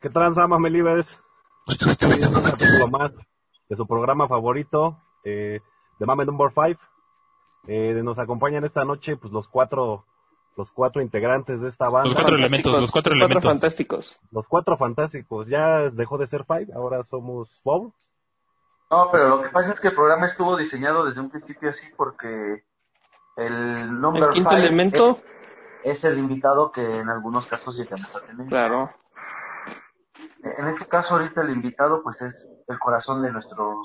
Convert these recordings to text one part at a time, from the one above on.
¿Qué tranza, Mamelivers? un capítulo más de su programa favorito, eh, de Mame Number 5. Eh, nos acompañan esta noche pues los cuatro los cuatro integrantes de esta banda. Los cuatro elementos, los cuatro Los elementos. fantásticos. Los cuatro fantásticos. Ya dejó de ser Five, ahora somos Four. No, pero lo que pasa es que el programa estuvo diseñado desde un principio así porque el number El quinto five elemento, es, es el invitado que en algunos casos llegamos a tener. claro. En este caso ahorita el invitado pues es el corazón de nuestros...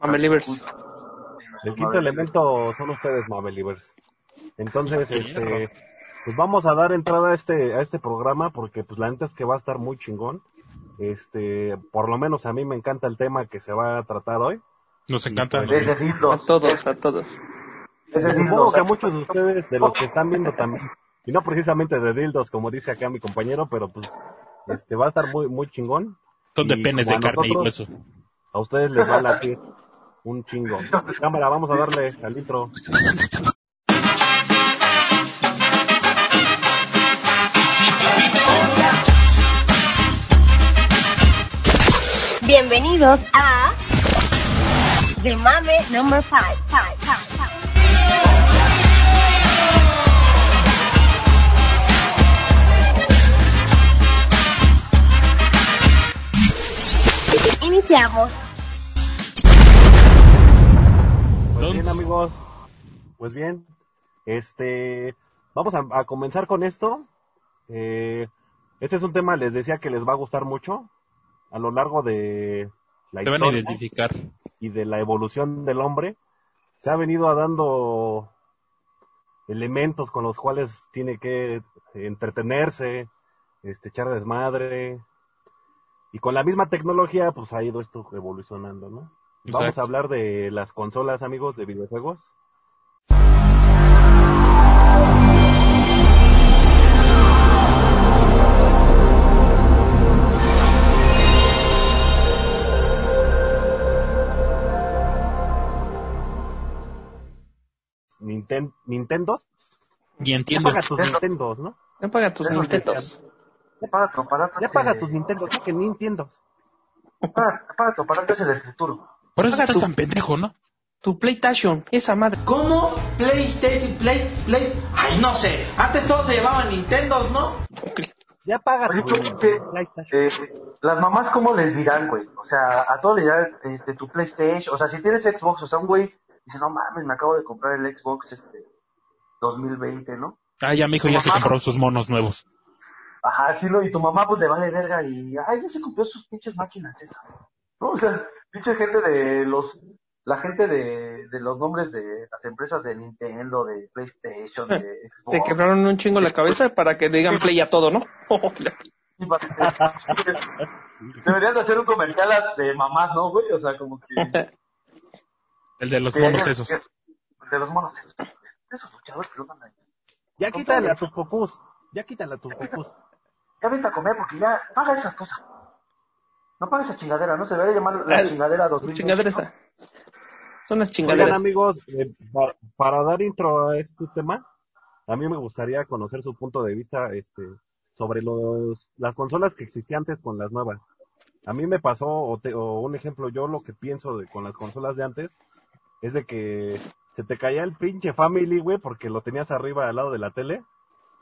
Mamelivers. El quinto elemento son ustedes, Mamelivers. Entonces, este, pues vamos a dar entrada a este, a este programa porque pues la neta es que va a estar muy chingón. Este, por lo menos a mí me encanta el tema que se va a tratar hoy. Nos encanta. Pues. A todos, a todos. Desde Supongo dildos. que a muchos de ustedes, de los que están viendo también, y no precisamente de dildos, como dice acá mi compañero, pero pues este va a estar muy muy chingón. Son de Y penes de carne y nosotros- hueso. A ustedes les va a latir un chingo. Cámara, vamos a darle al intro. Bienvenidos a The Mame Number 5. Iniciamos. Pues bien, amigos. Pues bien, este, vamos a, a comenzar con esto. Eh, este es un tema, les decía que les va a gustar mucho a lo largo de la Se van a historia identificar. y de la evolución del hombre. Se ha venido dando elementos con los cuales tiene que entretenerse, este, echar desmadre. Y con la misma tecnología, pues ha ido esto evolucionando, ¿no? Vamos a hablar de las consolas, amigos, de videojuegos. Ninten Nintendos. Y entiendo. paga tus Nintendos, ¿no? Ya paga tus Nintendos. Ya paga tu aparato. Ya paga tus Nintendos, ¿no? que Nintendos. Paga, paga tu aparato ese del futuro. Por eso Paga estás tu- tan pendejo, ¿no? Tu PlayStation, esa madre. ¿Cómo? PlayStation, Play, Play. Ay, no sé. Antes todos se llamaban Nintendos, ¿no? Ya paga Oye, tu. PlayStation. Eh, las mamás, ¿cómo les dirán, güey? O sea, a todos les dirán de, de tu PlayStation. O sea, si tienes Xbox, o sea, un güey dice, no mames, me acabo de comprar el Xbox este 2020, ¿no? Ah, ya mi hijo ya se compró sus monos nuevos. Ajá, sí, ¿no? Y tu mamá, pues, le vale verga y, ay, ya se compró sus pinches máquinas esas. ¿No? O sea, pinche gente de los, la gente de, de los nombres de las empresas de Nintendo, de PlayStation, de Xbox. Se quebraron un chingo la cabeza para que digan play a todo, ¿no? Deberían de hacer un comercial de mamás, ¿no, güey? O sea, como que... El de los monos esos. De los monos esos. Esos luchadores que lo ahí. Ya quítale a tus cocos. Ya quítale a tus cocos. Ya vente a comer porque ya no hagas esas cosas. No pagues esa chingadera, ¿no? Se debería llamar la chingadera 2000. Chingadera esa. Son las Oigan, chingaderas. amigos, eh, pa- para dar intro a este tema, a mí me gustaría conocer su punto de vista este, sobre los, las consolas que existían antes con las nuevas. A mí me pasó, o, te- o un ejemplo, yo lo que pienso de, con las consolas de antes es de que se te caía el pinche Family, güey, porque lo tenías arriba al lado de la tele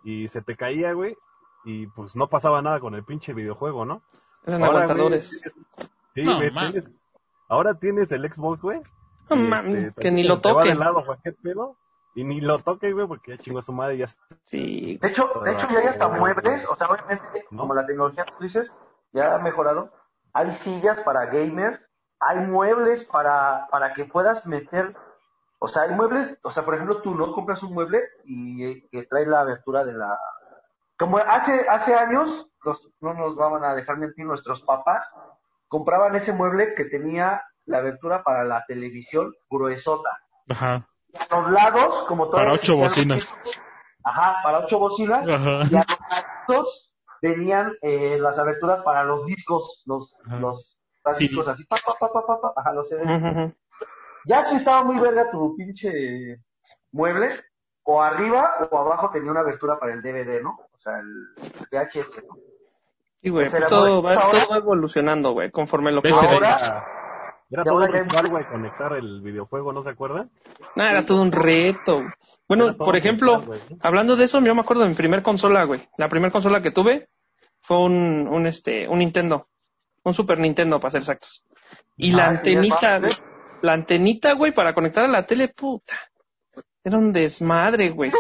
y se te caía, güey, y pues no pasaba nada con el pinche videojuego, ¿no? Eran Ahora, aguantadores. güey, Sí, No, güey, man. tienes- ahora tienes el Xbox, güey. No mames, este, que ni lo te va de toquen. lado, güey, ¿qué pedo? Y ni lo toque, güey, porque ya chingó a su madre y ya. Sí. De hecho, de hecho ya hay hasta muebles, o sea, obviamente, ¿No? como la tecnología, tú dices, ya ha mejorado. Hay sillas para gamers, hay muebles para, para que puedas meter, o sea, hay muebles, o sea, por ejemplo, tú no compras un mueble y eh, que trae la abertura de la... Como hace, hace años, los- no nos van a dejar mentir nuestros papás, compraban ese mueble que tenía la abertura para la televisión gruesota. Ajá. Y a los lados, como todas Para ocho bocinas. Ajá, para ocho bocinas. Ajá. Y a los lados venían eh, las aberturas para los discos, los, Ajá. los, los Sí. discos así, pa, pa, pa, pa, pa, pa, ajá, los CDs. Ujú. Ya si estaba muy verga tu pinche mueble, o arriba o abajo tenía una abertura para el DVD, ¿no? O sea, el VHS, ¿no? Sí, güey, pues todo, va, Ahora- todo va evolucionando, güey, conforme lo que... Ahora, Era, todo un ritual, güey, conectar el videojuego, ¿no se acuerdan? No, era todo un reto. güey. Bueno, por ejemplo, ritual, hablando de eso, yo me acuerdo de mi primer consola, güey. La primera consola que tuve fue un, un este, un Nintendo. Un Super Nintendo, para ser exactos. Y la Ah, antenita, güey. La antenita, güey, para conectar a la tele, puta. Era un desmadre, güey.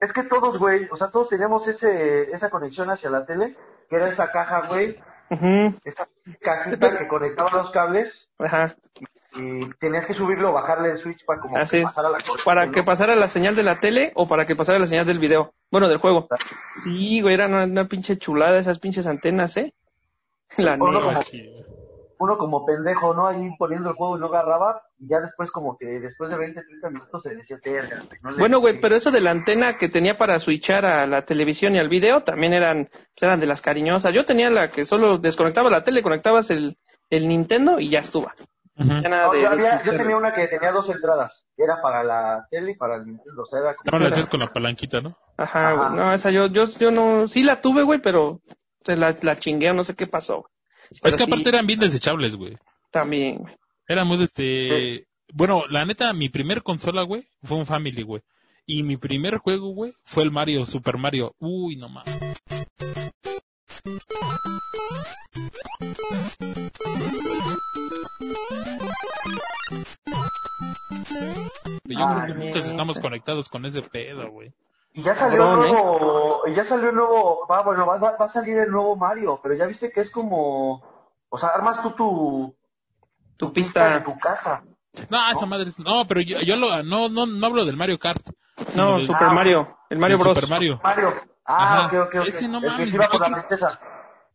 Es que todos, güey, o sea, todos teníamos ese, esa conexión hacia la tele, que era esa caja, güey, Ujú, esa cajita que conectaba los cables Ajá. y tenías que subirlo o bajarle el switch para como Así que pasara la Para ¿no? que pasara la señal de la tele o para que pasara la señal del video. Bueno, del juego. Sí, güey, era una, una pinche chulada esas pinches antenas, ¿eh? La O no, como- Uno como pendejo, ¿no? Ahí poniendo el juego y no agarraba, y ya después como que después de 20, 30 minutos se decía, "Verga, güey, no Bueno, güey, pero eso de la antena que tenía para switchar a la televisión y al video también eran, pues eran de las cariñosas. Yo tenía la que solo desconectaba la tele, conectabas el, el Nintendo y ya estuvo. Ujú. Ya nada No, de, yo, había- tenía una que tenía dos entradas, era para la tele y para el Nintendo, o sea, era como... No lo hacías con la palanquita, ¿no? Ajá, Ajá. güey. No, esa yo, yo, yo no, sí la tuve, güey, pero se la, la chingué, no sé qué pasó. Es que sí, aparte eran bien desechables, güey. También, güey. Era muy este... Bueno, la neta, mi primer consola, güey, fue un Family, güey. Y mi primer juego, güey, fue el Mario, Super Mario. Uy, no mames. Yo creo que muchos estamos conectados con ese pedo, güey. Y ya salió Cabrón, el nuevo, y ya salió el nuevo, va, bueno, va, va- va a salir el nuevo Mario, pero ya viste que es como, o sea, armas tú tu, Tu pista de pista, tu casa. No, esa madre es... No, pero yo, yo lo, no, no, no hablo del Mario Kart. no, del- Super Ah, Mario, el Mario Bros. Super Mario. Mario. Ah, Ajá, ok, ok, ok. ese no el que mames, se iba con yo la princesa.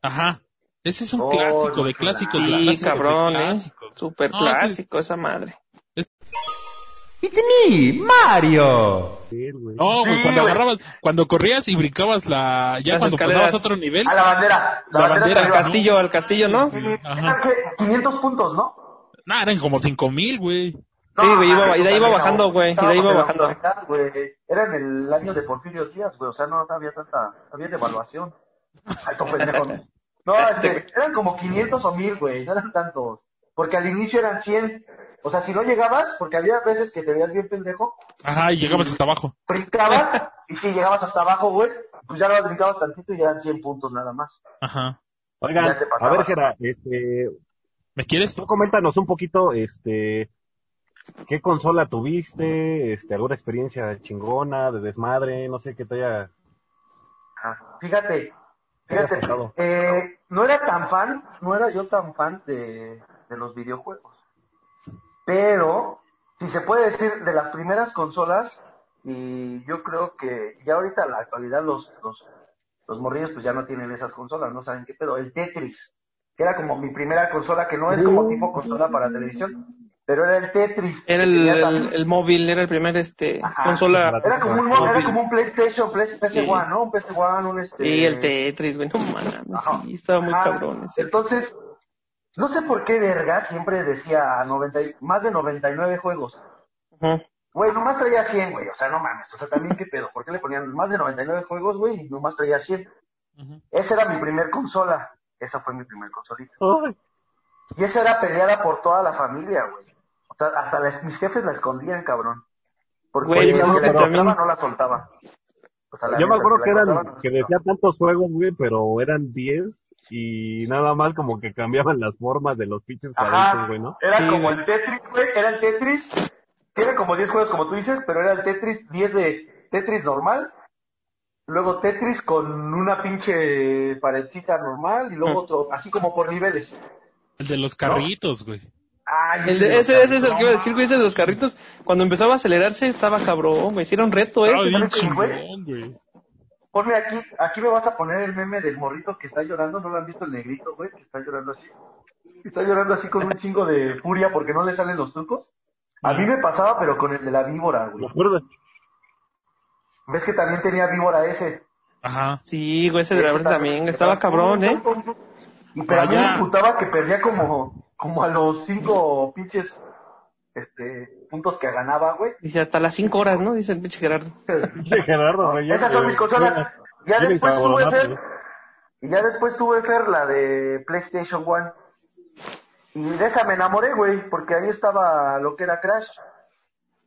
Ajá. Ese es un Oh, clásico no, de clásicos de Sí, clásicos de cabrón, eh. clásicos. Super No, sí. clásico esa madre. Mario. Sí, güey. No, güey, Sí, cuando güey. agarrabas, cuando corrías y brincabas la, ya Las cuando escaleras. pasabas a otro nivel, A la bandera. La, La bandera, Al castillo, al castillo, ¿no? Sí, Ajá. eran que 500 puntos, ¿no? nah, eran como cinco mil, güey. Sí, güey, iba- y de ahí iba no, bajando, güey, y de ahí iba bajando. mitad, güey. Era en el año de Porfirio Díaz, güey, o sea, no había tanta, había devaluación. Ay, tô pendejo. No, este, eran como 500 o 1000, güey, no eran tantos. Porque al inicio eran 100. O sea, si no llegabas, porque había veces que te veías bien pendejo, Ajá, y llegabas hasta abajo. brincabas, y si llegabas hasta abajo, güey, pues ya lo brincabas tantito y eran 100 puntos nada más. Ajá. Oigan, Ya a ver, Gera, este, ¿Me quieres? tú coméntanos un poquito, este, ¿qué consola tuviste? Este, alguna experiencia chingona, de desmadre, no sé qué te haya... Ah, Fíjate, ¿Qué has fíjate, eh, no era tan fan, no era yo tan fan de, de los videojuegos. Pero, si se puede decir, de las primeras consolas, y yo creo que ya ahorita en la actualidad los, los, los morrillos pues ya no tienen esas consolas, no saben qué pedo. El Tetris, que era como mi primera consola, que no es como tipo consola para televisión, pero era el Tetris. Era el, el, el móvil, era el primer este Ajá. consola. Era como un, mo- era como un PlayStation, Play- PS1, Sí. ¿no? Un PS1, un este... Y el Tetris, güey, no mames, sí, estaba muy Ajá. cabrón ese. Entonces, no sé por qué verga siempre decía 90, y- más de 99 juegos. Güey, nomás traía 100, güey. O sea, no mames. O sea, también qué pedo. ¿Por qué le ponían más de 99 juegos, güey? Y nomás traía 100. Ujú. Esa era mi primer consola. Esa fue mi primer consolita. Y esa era peleada por toda la familia, güey. O sea, hasta las- mis jefes la escondían, cabrón. Porque Güey, si la también- no la soltaba. O sea, la Yo me acuerdo que la eran, no que decía tantos juegos, güey, pero eran 10 y nada más como que cambiaban las formas de los pinches cuadritos, güey, ¿no? era Sí, como güey. el Tetris, güey, era el Tetris. Tiene como 10 juegos, como tú dices, pero era el Tetris 10 de Tetris normal. Luego Tetris con una pinche paredcita normal y luego otro, así como por niveles. El de los carritos, güey. Ay, El de- ese, ese es el que iba a decir, güey, ese de los carritos. Cuando empezaba a acelerarse estaba cabrón, güey. Hicieron reto, eh. güey. Ponme aquí, aquí me vas a poner el meme del morrito que está llorando, ¿no lo han visto el negrito, güey? Que está llorando así. Está llorando así con un chingo de furia porque no le salen los trucos. A mí me pasaba, pero con el de la víbora, ¿Me güey. acuerdas? ¿Ves que también tenía víbora ese? Ajá. Sí, güey, ese de la verdad también. Estaba cabrón, eh. Y pero a mí me imputaba que perdía como, como a los cinco pinches este, puntos que ganaba, güey. Dice hasta las 5 horas, ¿no? Dice el pinche Gerardo. Pinche Gerardo, güey. Esas son mis consolas. Ya después tuve güey. Y ya después tuve Fer la de PlayStation One. Y de esa me enamoré, güey, porque ahí estaba lo que era Crash.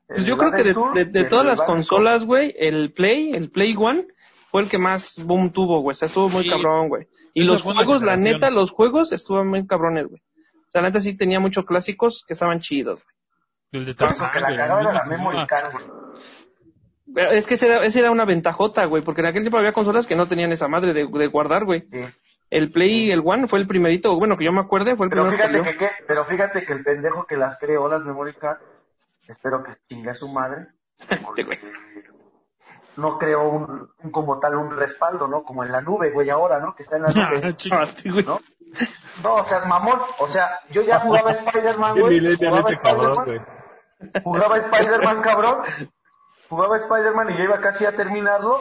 Pues yo creo que de, todas las consolas, güey, el Play, el Play One, fue el que más boom tuvo, güey. O sea, estuvo muy Sí. cabrón, güey. Y los juegos, la neta, los juegos estuvieron muy cabrones, güey. O sea, la neta sí tenía muchos clásicos que estaban chidos, güey. El de Tarzán, que la cagaba memory card. Pero es que ese era, ese era una ventajota, güey, porque en aquel tiempo había consolas que no tenían esa madre de, de guardar, güey. Sí. El Play, el One, fue el primerito, bueno, que yo me acuerde, fue el Pero primero que fíjate que, que- pero fíjate que el pendejo que las creó, las memory card, espero que chingue a su madre. Este güey. No creó un, un como tal un respaldo, ¿no? Como en la nube, güey, ahora, ¿no? Que está en la nube. Ah, güey. ¿no? No, o sea, mamón, o sea, yo ya jugaba güey. Spider-Man, güey. Jugaba Spider-Man, cabrón. Jugaba Spider-Man y yo iba casi a terminarlo.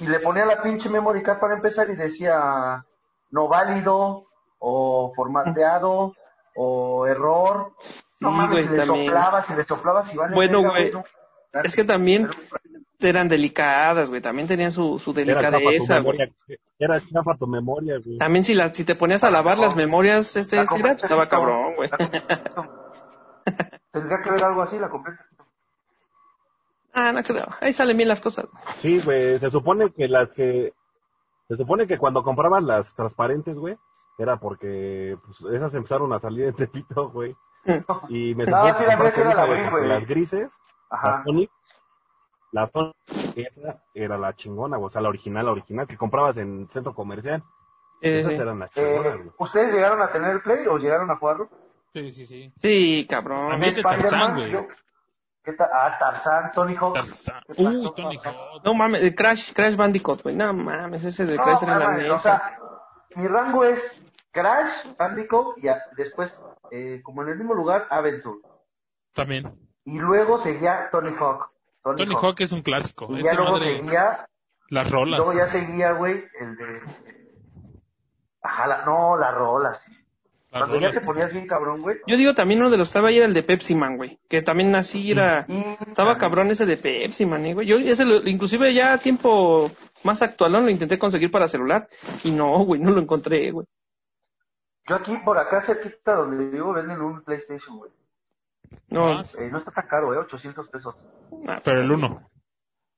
Y le ponía la pinche memory card para empezar y decía no válido, o formateado, o error. No Sí, mames, güey, si le también. soplabas, si le soplabas, y vale. Bueno, güey, no. Es que también Pero- eran delicadas, güey. También tenían su, su delicadeza, güey. Era chafa tu memoria, güey. También si, la, si te ponías a lavar las memorias, este, La pues, estaba cabrón, güey. Tendría que ver algo así, la compré. Ah, no creo. Ahí salen bien las cosas. Sí, güey, se supone que las que... Se supone que cuando comprabas las transparentes, güey, era porque pues, esas empezaron a salir en Tepito, güey. Y me supone sí, que la compraste gris era la esa, gris, porque güey. Las grises, Ajá. las Sonic, las Sonic, esa era la chingona, güey, o sea, la original, la original que comprabas en centro comercial. Eh, Esas eran las chingonas, Eh, güey. ¿Ustedes llegaron a tener el Play o llegaron a jugarlo? Sí, sí, sí. Sí, cabrón. A mí es de Tarzán, güey. yo- ¿Qué tal? Ah, Tarzán, Tony Hawk. Tarzán. ¿Qué pasó, Uh, Tony? Hawk. No mames, el Crash, Crash Bandicoot, güey. No mames, ese de No, Crash era la neta. o sea, mi rango es Crash, Bandicoot y a- después, eh, como en el mismo lugar, Adventure. También. Y luego seguía Tony Hawk. Tony, Tony Hawk es un clásico. Y ya luego madre, seguía, las rolas. luego ya seguía, güey, el de... Ajá, la- no, las rolas. Cuando ya te ponías bien cabrón, güey. Yo digo también uno de los que estaba ahí era el de Pepsi Man, güey. Que también así era. Y Estaba cabrón ese de Pepsi Man, eh, güey. Yo ese lo- inclusive ya a tiempo más actualón lo intenté conseguir para celular. Y no, güey, no lo encontré, güey. Yo aquí, por acá cerquita donde vivo, venden un PlayStation, güey. No, Más. Eh, no está tan caro, eh, 800 pesos. ah, Pero el uno.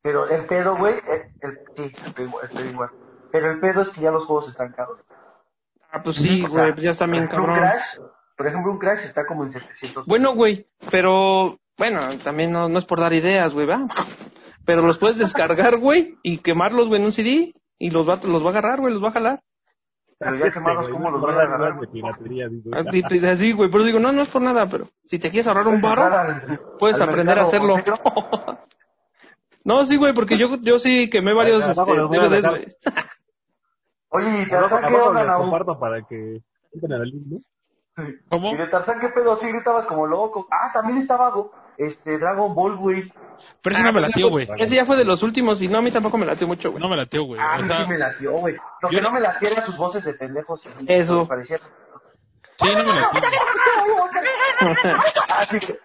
Pero el pedo, güey, eh, el, sí, estoy igual, estoy igual. Pero el pedo es que ya los juegos están caros. Ah, pues sí, O sea, güey, pues ya está bien por ejemplo, un cabrón. Crash, por ejemplo, un Crash está como en 700 Bueno, güey, pero bueno, también no, no es por dar ideas, güey, ¿va? Pero los puedes descargar, güey, y quemarlos, güey, en un CD. Y los va, los va a agarrar, güey, los va a jalar. Pero ya quemados, Este, ¿cómo güey, los voy a agarrar? de piratería, digo. Así, pues, así, güey, pero digo, no, no es por nada, pero si te quieres ahorrar un baro, puedes aprender a hacerlo. No, sí, güey, porque yo, yo sí quemé varios este, DVDs, güey. Oye, ¿y Tarzán qué onda, Naú? comparto para que entren al link, ¿no? ¿Cómo? Y de Tarzán qué pedo, sí gritabas como loco. Ah, también estaba este Dragon Ball, güey. Pero ese no me latió, güey. Ese ya fue de los últimos y no, a mí tampoco me latió mucho, güey. No me latió, güey. Ah, a O mí sea, sí me latió, güey. Lo yo que no- no me latió eran sus voces de pendejos. y- Eso. me Parecía... sí, no me latió. Ah, sí. que-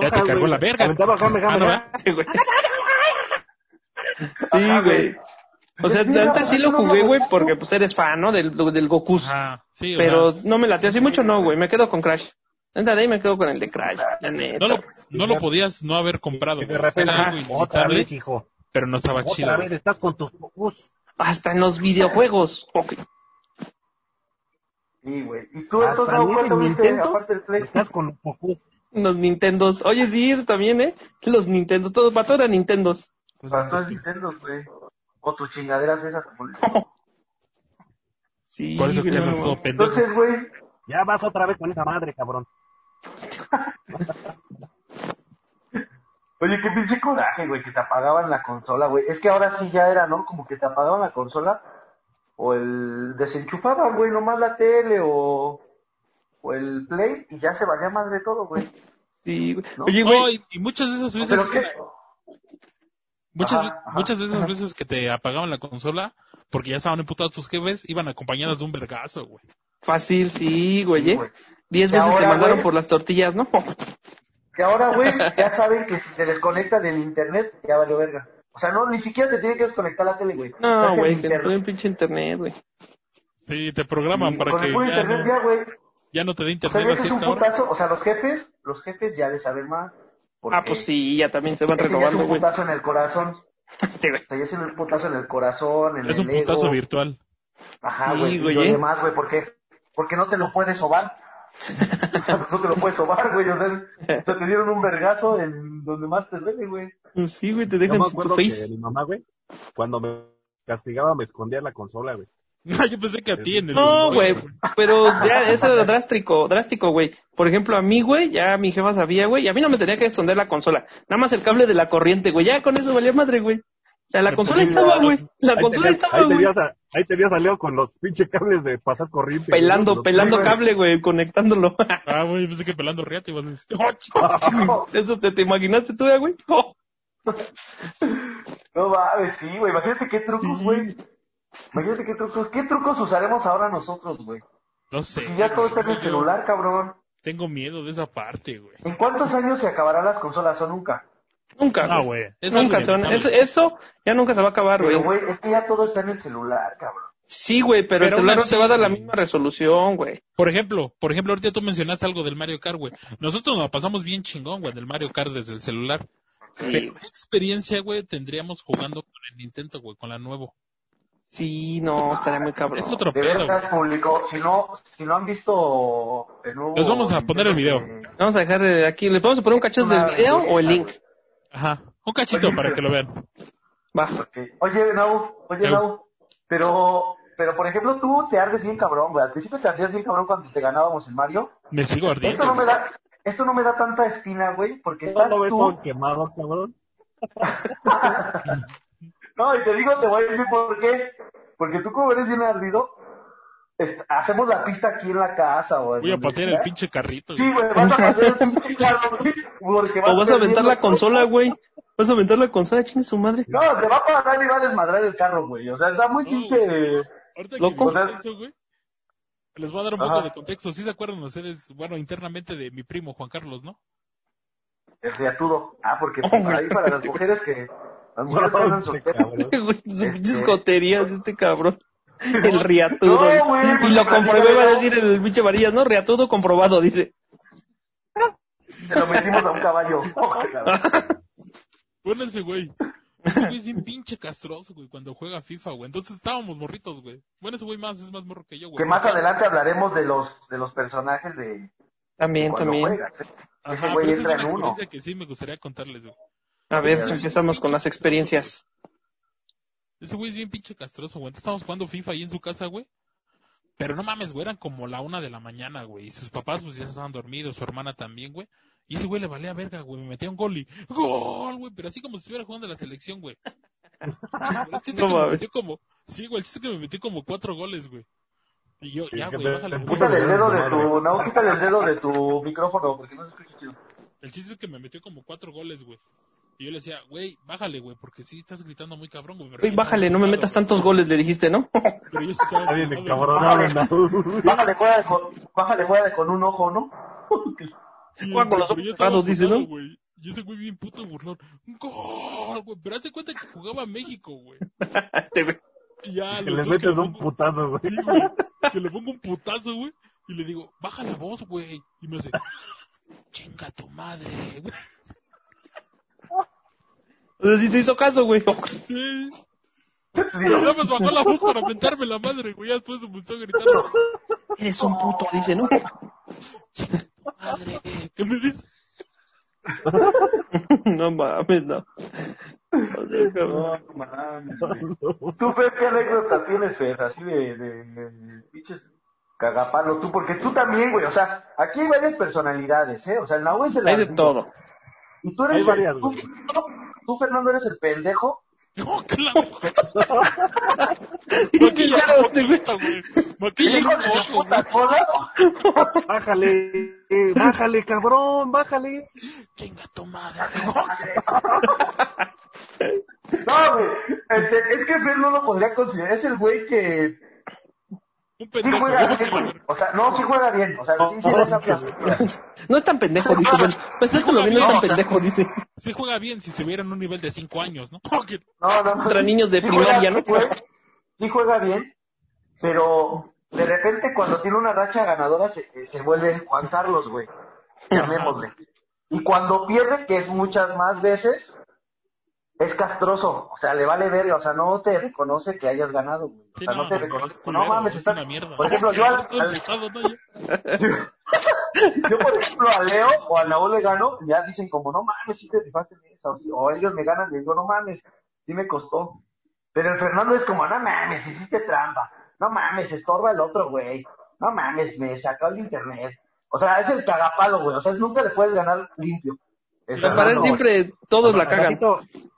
Ya te cargó la verga. Ah, no. Sí, güey. O sea, antes sí lo no, jugué, no, güey, no. porque pues eres fan, ¿no? Del, del Goku. Sí, Pero sea, no me latió así mucho, no, güey. Me quedo con Crash. Neta, de ahí me quedo con el de Crash, la neta. no lo, no lo podías no haber comprado. De repente, era algo otra vez, hijo. pero no estaba chido. Otra vez, estás con tus focus. Hasta en los videojuegos. Ok. Sí, güey. ¿Y tú entonces, tuviste Nintendo aparte del Play? estás con los focus. Los Nintendos. Oye, sí, eso también, ¿eh? Los Nintendos. Todo, para todo eran Nintendos. Pues, Para todos Nintendo, güey. O tus chingaderas esas, como Sí, Por eso no, pendejo. Entonces, güey, Ya vas otra vez con esa madre, cabrón. Oye, qué pinche coraje, güey, que te apagaban la consola, güey. Es que ahora sí ya era, ¿no? Como que te apagaban la consola o el desenchufaban, güey, nomás la tele o, o el play y ya se valía madre todo, güey. Sí, güey. ¿No? Oye, No, güey. y, y muchas de esas veces, Pero qué, muchas, Ajá, ajá. muchas de esas veces que te apagaban la consola, porque ya estaban emputados tus jefes, iban acompañadas de un vergazo, güey. Fácil, sí, güey. ¿eh? Diez veces te mandaron güey. por las tortillas, ¿no? que ahora, güey, ya saben que si se desconecta del internet, ya valió verga. O sea, no, ni siquiera te tiene que desconectar la tele, güey. No, güey, internet. no en pinche internet, güey. Sí, te programan Y para con que ya internet no, ya, güey. ya no te dé O sea, internet ya a ese es un hora. putazo. O sea, los jefes, los jefes ya le saben más. Porque Ah, pues sí, ya también se van ese ya es renovando, un güey. putazo en el corazón. Sí, güey. O sea, un putazo en el corazón, en Es el un putazo ego. virtual. Ajá, Sí, güey. güey, y lo ¿eh? demás, güey, ¿por qué? Porque no te lo puedes sobar. O sea, no te lo puedes sobar, güey. O sea, te dieron un vergazo en donde más te duele, güey. Pues Sí, güey, te dejan me sin tu face. mi mamá, güey, cuando me castigaba me escondía en la consola, güey. No, yo pensé que a ti en el... No, güey, pero ya eso era drástico, drástico, güey. Por ejemplo, a mí, güey, ya mi jefa sabía, güey, y a mí no me tenía que esconder la consola. Nada más el cable de la corriente, güey. Ya con eso valía madre, güey. O sea, la Me consola estaba, güey. La Ahí consola tenías- estaba, güey. ahí tenías a Leo con los pinche cables de pasar corriente. güey, Pelando, pelando güey. cable, güey, conectándolo. Ah, güey, pensé que pelando riata ibas a decir. "Oh, Eso te, te imaginaste tú, eh, güey. Oh. No mames, sí, güey. Imagínate qué trucos, Sí. Imagínate qué trucos. ¿Qué trucos usaremos ahora nosotros, güey? No sé. Si ya todo está en el celular, cabrón. Tengo miedo de esa parte, güey. ¿En cuántos años se acabarán las consolas o nunca? Nunca, No, güey. Nunca son. Eso, eso ya nunca se va a acabar, Pero, güey. güey, es que ya todo está en el celular, cabrón. Sí, güey, pero, el celular no te va a dar la misma resolución, güey. Por ejemplo, por ejemplo, ahorita tú mencionaste algo del Mario Kart, güey. Nosotros nos la pasamos bien chingón, güey, del Mario Kart desde el celular. Sí, Pero. ¿qué experiencia, güey, tendríamos jugando con el Nintendo, güey, con la nuevo? Sí, no, estaría muy cabrón. Es otro De pedo, verdad, güey. público, si no, si no han visto el nuevo... Les vamos a poner el video. Vamos a dejar eh, aquí, ¿les podemos poner un cachito del video o el link? Ajá. Un cachito Oye, para que lo vean. Va. Oye, Nau, oye. Nau, pero, pero por ejemplo, tú te ardes bien cabrón, güey. Al principio te ardías bien cabrón cuando te ganábamos en Mario. Me sigo ardiendo. Esto no me da, esto no me da tanta espina, güey, porque ¿No estás lo ves tú... quemado, cabrón? No, y te digo, te voy a decir por qué. Porque tú como eres bien ardido, hacemos la pista aquí en la casa, güey. Voy a patear el pinche carrito. Sí, güey. vas a patear el pinche carro, güey, porque O vas a aventar la consola, güey. Vas a aventar la consola, chingue su madre. No, se va a parar y va a desmadrar el carro, güey. O sea, está muy No, pinche... Ahorita Loco. que dijiste eso, güey. Les voy a dar un poco Ajá. de contexto. ¿Sí se acuerdan ustedes, bueno, internamente de mi primo Juan Carlos, no? El riatudo. Ah, porque ahí para las mujeres que... Las mujeres andan Este solteras. sus Este- este cabrón. El riatudo. No, güey, y lo comprobé, va a decir el pinche varillas, ¿no? Riatudo comprobado, dice. Se lo metimos a un caballo. Bueno, ese güey. Ese güey es bien pinche castroso, güey, cuando juega FIFA, güey. Entonces estábamos morritos, güey. Bueno, ese güey más es más morro que yo, güey. que más adelante hablaremos de los, de los personajes de... También, cuando también. juegas. ¿eh? Ajá, ese güey entra es una en uno. que sí me gustaría contarles, güey. A ver, empezamos con las experiencias. Ese güey es bien pinche castroso, güey. Entonces estábamos jugando FIFA ahí en su casa, güey. Pero no mames, güey, eran como la una de la mañana, güey. Y sus papás, pues ya estaban dormidos, su hermana también, güey. Y ese güey le valía verga, güey. Me metía un gol y ¡Gol, güey! Pero así como si estuviera jugando la selección, güey. El chiste No que me metió como... Sí, güey, el chiste que me metió como cuatro goles, güey. Y yo, ya, güey, bájale. te. Quítale el dedo de tu... No, quítale el dedo de tu micrófono porque no se escucha chido. El chiste es que me metió como cuatro goles, güey. Y yo le decía, güey, bájale, güey, porque sí estás gritando muy cabrón, güey. Güey, yo bájale, no me metas güey. tantos goles, le dijiste, ¿no? Pero yo sí estaba Está bien ¿no? Bájale, juega con, bájale, juega con un ojo, ¿no? Juega con los ojos yo dice, ¿no? burlado, güey. Y ese güey bien puto burlón. ¡Un gol, güey! Pero hace cuenta que jugaba México, güey. Este, ya, Que le que metes le un pongo- putazo, güey. Sí, güey. Que le pongo un putazo, güey. Y le digo, baja la voz, güey. Y me hace, chinga tu madre, güey. O sea, sí te hizo caso, güey. Sí. Nada más bajó la voz para mentarme la madre, güey. Ya después se a gritar, Eres un puto, dice, ¿no? madre. ¿Qué me dice? no mames, no. Cabrón. No, mames, güey. Tú, Fer, ¿qué anécdota tienes, Fer? Así de, de, de pinches cagapalo, tú, porque tú también, güey, o sea, aquí hay varias personalidades, ¿eh? O sea, el Nahue es el Hay de todo. Y tú eres, Hay varias, tú, güey. Tú, Fernando, eres el pendejo. No, claro. ¿Y qué hicieron, este, güey? güey. Maquilla güey. cola. Bájale, eh, bájale, cabrón, bájale. Chinga tu madre. No, güey, este, es que Fer no lo podría considerar, es el güey que, Un Sí pendejo. juega güey. bien, güey. O sea, no, sí juega bien. O sea, sí, sí las cosas. No es tan pendejo, dice. Bueno, pensándolo bien, no es tan pendejo, dice. Sí juega bien si estuviera en un nivel de 5 años, ¿no? Que- No, no, no. Contra niños de Sí primaria, juega, ¿no? sí juega- Sí juega bien, pero de repente cuando tiene una racha ganadora se, eh, se vuelve Juan Carlos, güey. Llamémosle. Y cuando pierde, que es muchas más veces, es castroso. O sea, le vale verga. O sea, no te reconoce que hayas ganado, güey. O Sí, sea, no, te reconoce. culero, no mames, es está... una mierda. Por ejemplo, yo al, yo, por ejemplo, a Leo o a Naúl le gano, ya dicen como, no mames, si te rifaste en esa. O, si- o ellos me ganan, les digo, no mames, sí me costó. Pero el Fernando es como, no mames, hiciste trampa. No mames, estorba el otro, güey. No mames, me sacó el internet. O sea, es el cagapalo, güey. O sea, nunca le puedes ganar limpio. El Fernando, siempre todos la cagan.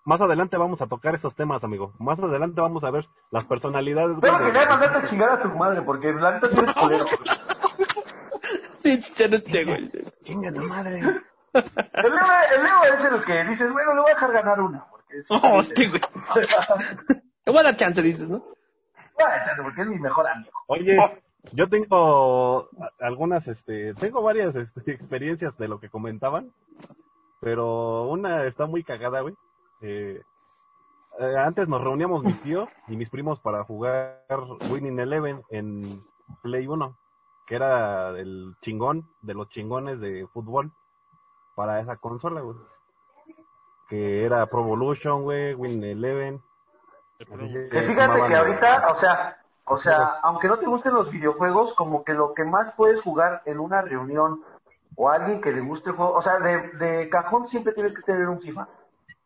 Más adelante vamos a tocar esos temas, amigo. Más adelante vamos a ver las personalidades. Pero que ya mandarte a chingar a tu madre, porque la neta sí eres culero. Sí, ya no esté, güey. Chinga tu madre. El Leo, el Leo es el que dices, bueno, le voy a dejar ganar una. Porque es, Oh, hostia, güey. Le voy a dar chance, dices, ¿no? Bueno, chance, porque es mi mejor amigo. Oye, yo tengo a- algunas, este, tengo varias este, experiencias de lo que comentaban, pero una está muy cagada, güey. Eh, eh, antes nos reuníamos mis tíos y mis primos para jugar Winning Eleven en Play 1, que era el chingón de los chingones de fútbol para esa consola, güey. Que era Pro Evolution, güey, Winning Eleven. Que fíjate que ahorita, o sea, o sea, aunque no te gusten los videojuegos, como que lo que más puedes jugar en una reunión o alguien que le guste el juego, o sea, de, de cajón siempre tienes que tener un FIFA.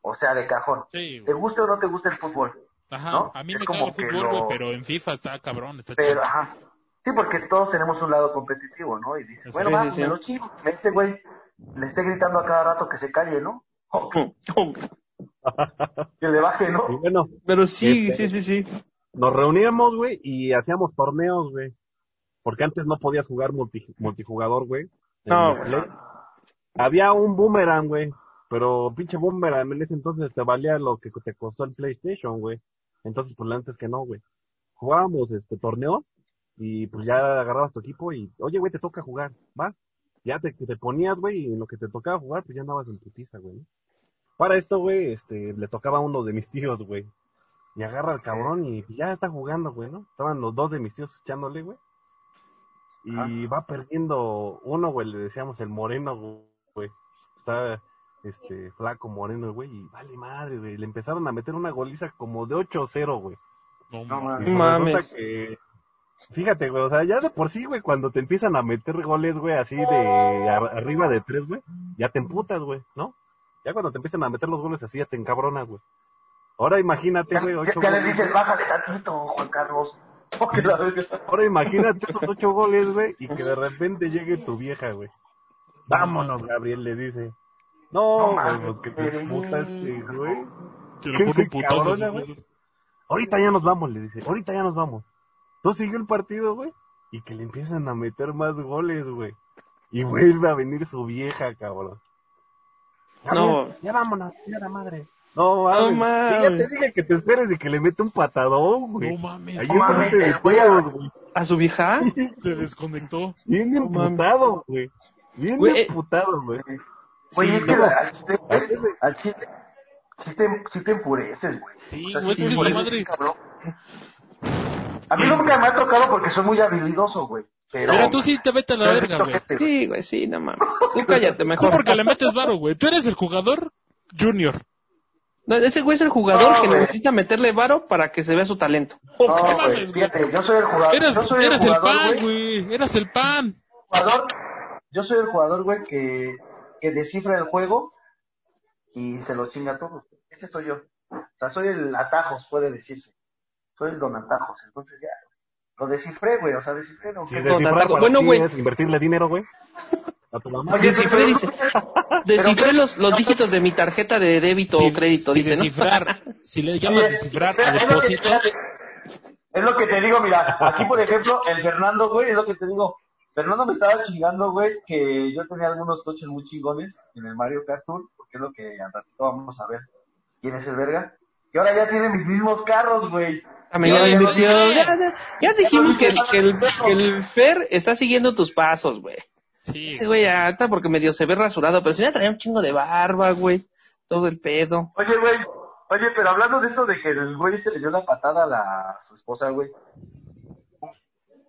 O sea, de cajón. Sí, Te guste o no te gusta el fútbol. Ajá, ¿no? a mí Es me como caga el que fútbol, lo- güey, pero en FIFA está cabrón, está Pero, ajá. Sí, porque todos tenemos un lado competitivo, ¿no? Y dices, bueno, sí, va, me lo chingo. Este güey le esté gritando a cada rato que se calle, ¿no? Que, que le baje, ¿no? Y bueno, Pero sí, Este- sí, sí, sí. nos reuníamos, güey, y hacíamos torneos, güey. Porque antes no podías jugar multi- multijugador, güey. No. Había un boomerang, güey. Pero pinche boomerang en ese entonces te valía lo que te costó el PlayStation, güey. Entonces, pues antes que no, güey. Jugábamos este torneos y pues ya agarrabas tu equipo y, oye, güey, te toca jugar, ¿va? Ya te, te ponías, güey, y en lo que te tocaba jugar, pues ya andabas en putiza, güey. Para esto, güey, este, le tocaba a uno de mis tíos, güey. Y agarra al cabrón y ya está jugando, güey, ¿no? Estaban los dos de mis tíos echándole, güey. Y va perdiendo uno, güey, le decíamos el moreno, güey. Está, este, flaco, moreno, güey, y vale madre, güey. Le empezaron a meter una goliza como de 8-0, güey. No, No, mames. Pues que- Fíjate, güey, o sea, ya de por sí, güey, cuando te empiezan a meter goles, güey, así de ar- arriba de tres, güey, ya te emputas, güey, ¿no? Ya cuando te empiezan a meter los goles así, ya te encabronas, güey. Ahora imagínate, güey, ya- ya le goles. dices, bájale tantito, Juan Carlos. Ahora imagínate esos ocho goles, güey, y que de repente llegue tu vieja, güey. Vámonos, Gabriel, le dice. No, No pues que te emputaste, güey. Que ¿Qué le pone se un putazo. Ahorita ya nos vamos, le dice. Ahorita ya nos vamos. Entonces siguió el partido, güey. Y que le empiezan a meter más goles, güey. Y vuelve a venir su vieja, cabrón. No. Ya vámonos, ya la madre. No, No mames. Ya te dije que te esperes y que le mete un patadón, güey. No mames, Ahí No mames, enfrente de el güey a- todos, güey. ¿A su vieja? se desconectó. Bien No emputado, güey. Bien eh, emputado, güey. Güey, Sí, es que no. al chile, Al chile- al sí te, sí te enfureces, güey. Sí, O sea, sí madre. cabrón. A mí nunca me ha tocado porque soy muy habilidoso, güey. Pero, Pero tú sí te vete a la verga, sí güey. Sí, güey, sí, no mames. Tú cállate Tú mejor. porque le metes varo, güey. Tú eres el jugador junior. No, ese güey es el jugador No, que güey. necesita meterle varo para que se vea su talento. No, No güey, mames, güey. fíjate, yo soy el jugador. Eres, yo soy eres el jugador, pan, güey. güey. Eres el pan. jugador, yo soy el jugador, güey, que, que descifra el juego y se lo chinga a todos. Ese soy yo. O sea, soy el atajos, puede decirse. Soy el don atajos. Entonces ya, lo descifré, güey. O sea, descifré. ¿no? Si ¿Qué- descifrar Taco. para Bueno, güey. es invertirle dinero, güey. A tu mamá. Oye, Descifré, dice. Descifré los, los dígitos de mi tarjeta de débito o crédito, si dice, ¿no? descifrar, si le llamas Oye, descifrar a depósito, Es lo que te digo, mira, aquí por ejemplo, el Fernando, güey, es lo que te digo. Fernando me estaba chingando, güey, que yo tenía algunos coches muy chingones en el Mario Kart Tour, porque es lo que al ratito vamos a ver quién es el verga. Que ahora ya tiene mis mismos carros, güey. Ya, ya, ya, dijimos que, que el, que el Fer está siguiendo tus pasos, güey. Sí. Ese güey alta porque medio se ve rasurado, pero si ya traía un chingo de barba, güey. Todo el pedo. Oye, güey. Oye, pero hablando de esto de que el güey este le dio la patada a, la, a su esposa, güey.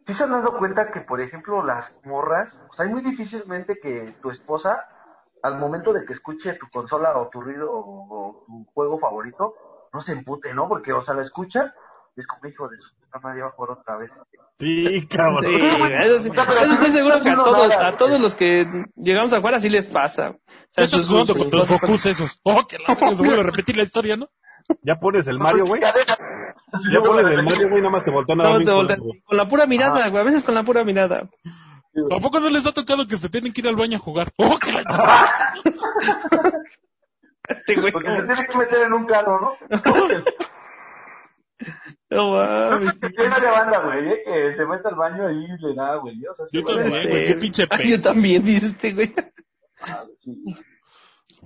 ¿Sí se han dado cuenta que, por ejemplo, las morras, o sea, es muy difícilmente que tu esposa, al momento de que escuche tu consola o tu ruido o, o tu juego favorito, no se empute, ¿no? Porque, o sea, la escucha y es como hijo de su puta madre, va a jugar otra vez. Sí, cabrón. Sí, eso, sí. Eso estoy seguro que a todos, a todos los que llegamos a jugar así les pasa. O sea, Estás jugando con los Gokus esos. Oh, que la verga, se vuelve a repetir la historia, ¿no? Ya pones el Mario, güey. Ya pones el Mario, güey, nada más te voltean a No, dar se bien voltean. culo, güey. Con la pura mirada, güey. A veces con la pura mirada. ¿A poco no les ha tocado que se tienen que ir al baño a jugar? Oh, que la. Este güey. Porque se tiene que meter en un carro, ¿no? No mames. Que tiene de banda, güey, ¿eh? que se mete al baño y le da, güey. O sea, Yo también, güey, qué pinche Ah, pe. yo también, dice este güey. Sí.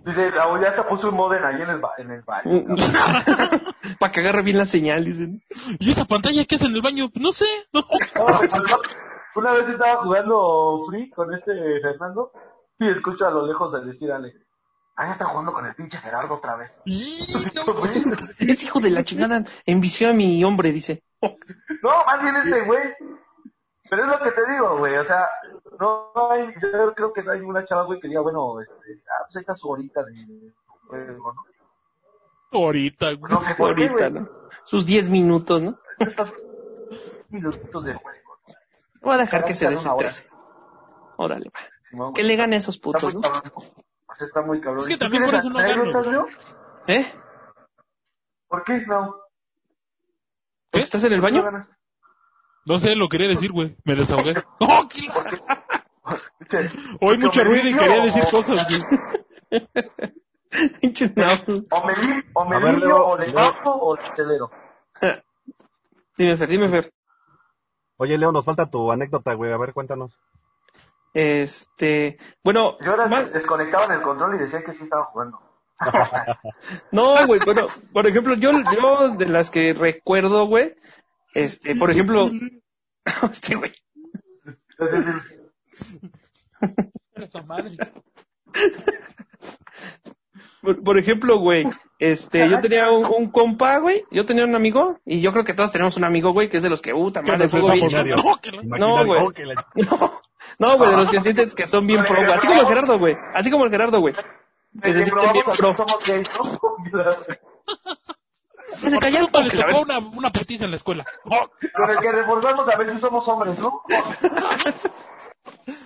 Dice, Raúl ya se puso un modem ahí en el, ba- en el baño. Mm. Para que agarre bien la señal, dicen. ¿Y esa pantalla qué es en el baño? No sé. No. No, Una vez estaba jugando Free con este Fernando y escucho a lo lejos de decir Ale, ah, ya está jugando con el pinche Gerardo otra vez. Es hijo de la chingada. Envició a mi hombre, dice. No, más bien este güey. Pero es lo que te digo, güey. O sea, no hay, yo creo que no hay una chava, güey, que diga, bueno, este, ah, pues ahí está su horita de juego, ¿no? Ahorita, güey. No qué, Ahorita. ¿no? Sus 10 minutos, ¿no? Estos Minutos de juego. Voy a dejar que se desestrese. Órale, va. Simón, Que le gane a esos Está putos, muy ¿no? cabrón. O sea, está muy cabrón. Es que ¿Y tú también por eso no gano? ¿Eh? ¿Por qué no? ¿Qué? ¿Estás en el baño? No sé, lo quería decir, güey. Me desahogué. Oh, Porque- Hoy mucho ruido y quería decir cosas, güey. O me, lim- o me ver, limpio, Leo, o le bajo, o le acelero. Dime, Fer, dime, Fer. Oye, Leo, nos falta tu anécdota, güey. A ver, cuéntanos. Este, bueno, Yo ahora más- desconectaban el control y decía que sí estaba jugando. no, güey, bueno, por ejemplo, yo, yo de las que recuerdo, güey, este, por ejemplo, este, güey, por, por ejemplo, güey, este, yo tenía un, un compa, güey, yo tenía un amigo, y yo creo que todos tenemos un amigo, güey, que es de los que, puta Que madre. No, güey. No, no, güey, de los que sienten que son bien pro, güey. así como el Gerardo, güey, así como el Gerardo, güey. Que se sienten bien pro. Se ¿Por qué callan nunca les porque la tocó una, una putiza en la escuela? Oh, Con el que reforzamos a ver si somos hombres, ¿no?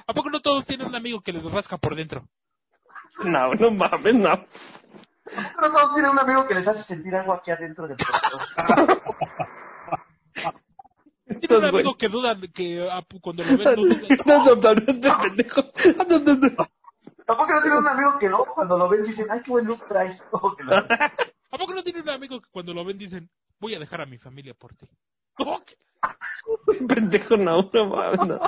¿A poco no todos tienen un amigo que les rasca por dentro? No, no mames, no. Pero todos tienen un amigo que les hace sentir algo aquí adentro del corazón. Tiene un amigo que duda de que ah, cuando lo ven no duda. No, no, no, no, este pendejo. No, no, no. Tampoco no tienen un amigo que no, cuando lo ven dicen, ay, qué buen look traes. ¿A poco no tiene un amigo que cuando lo ven dicen, voy a dejar a mi familia por ti? Que- Pendejo, no, no mames, no.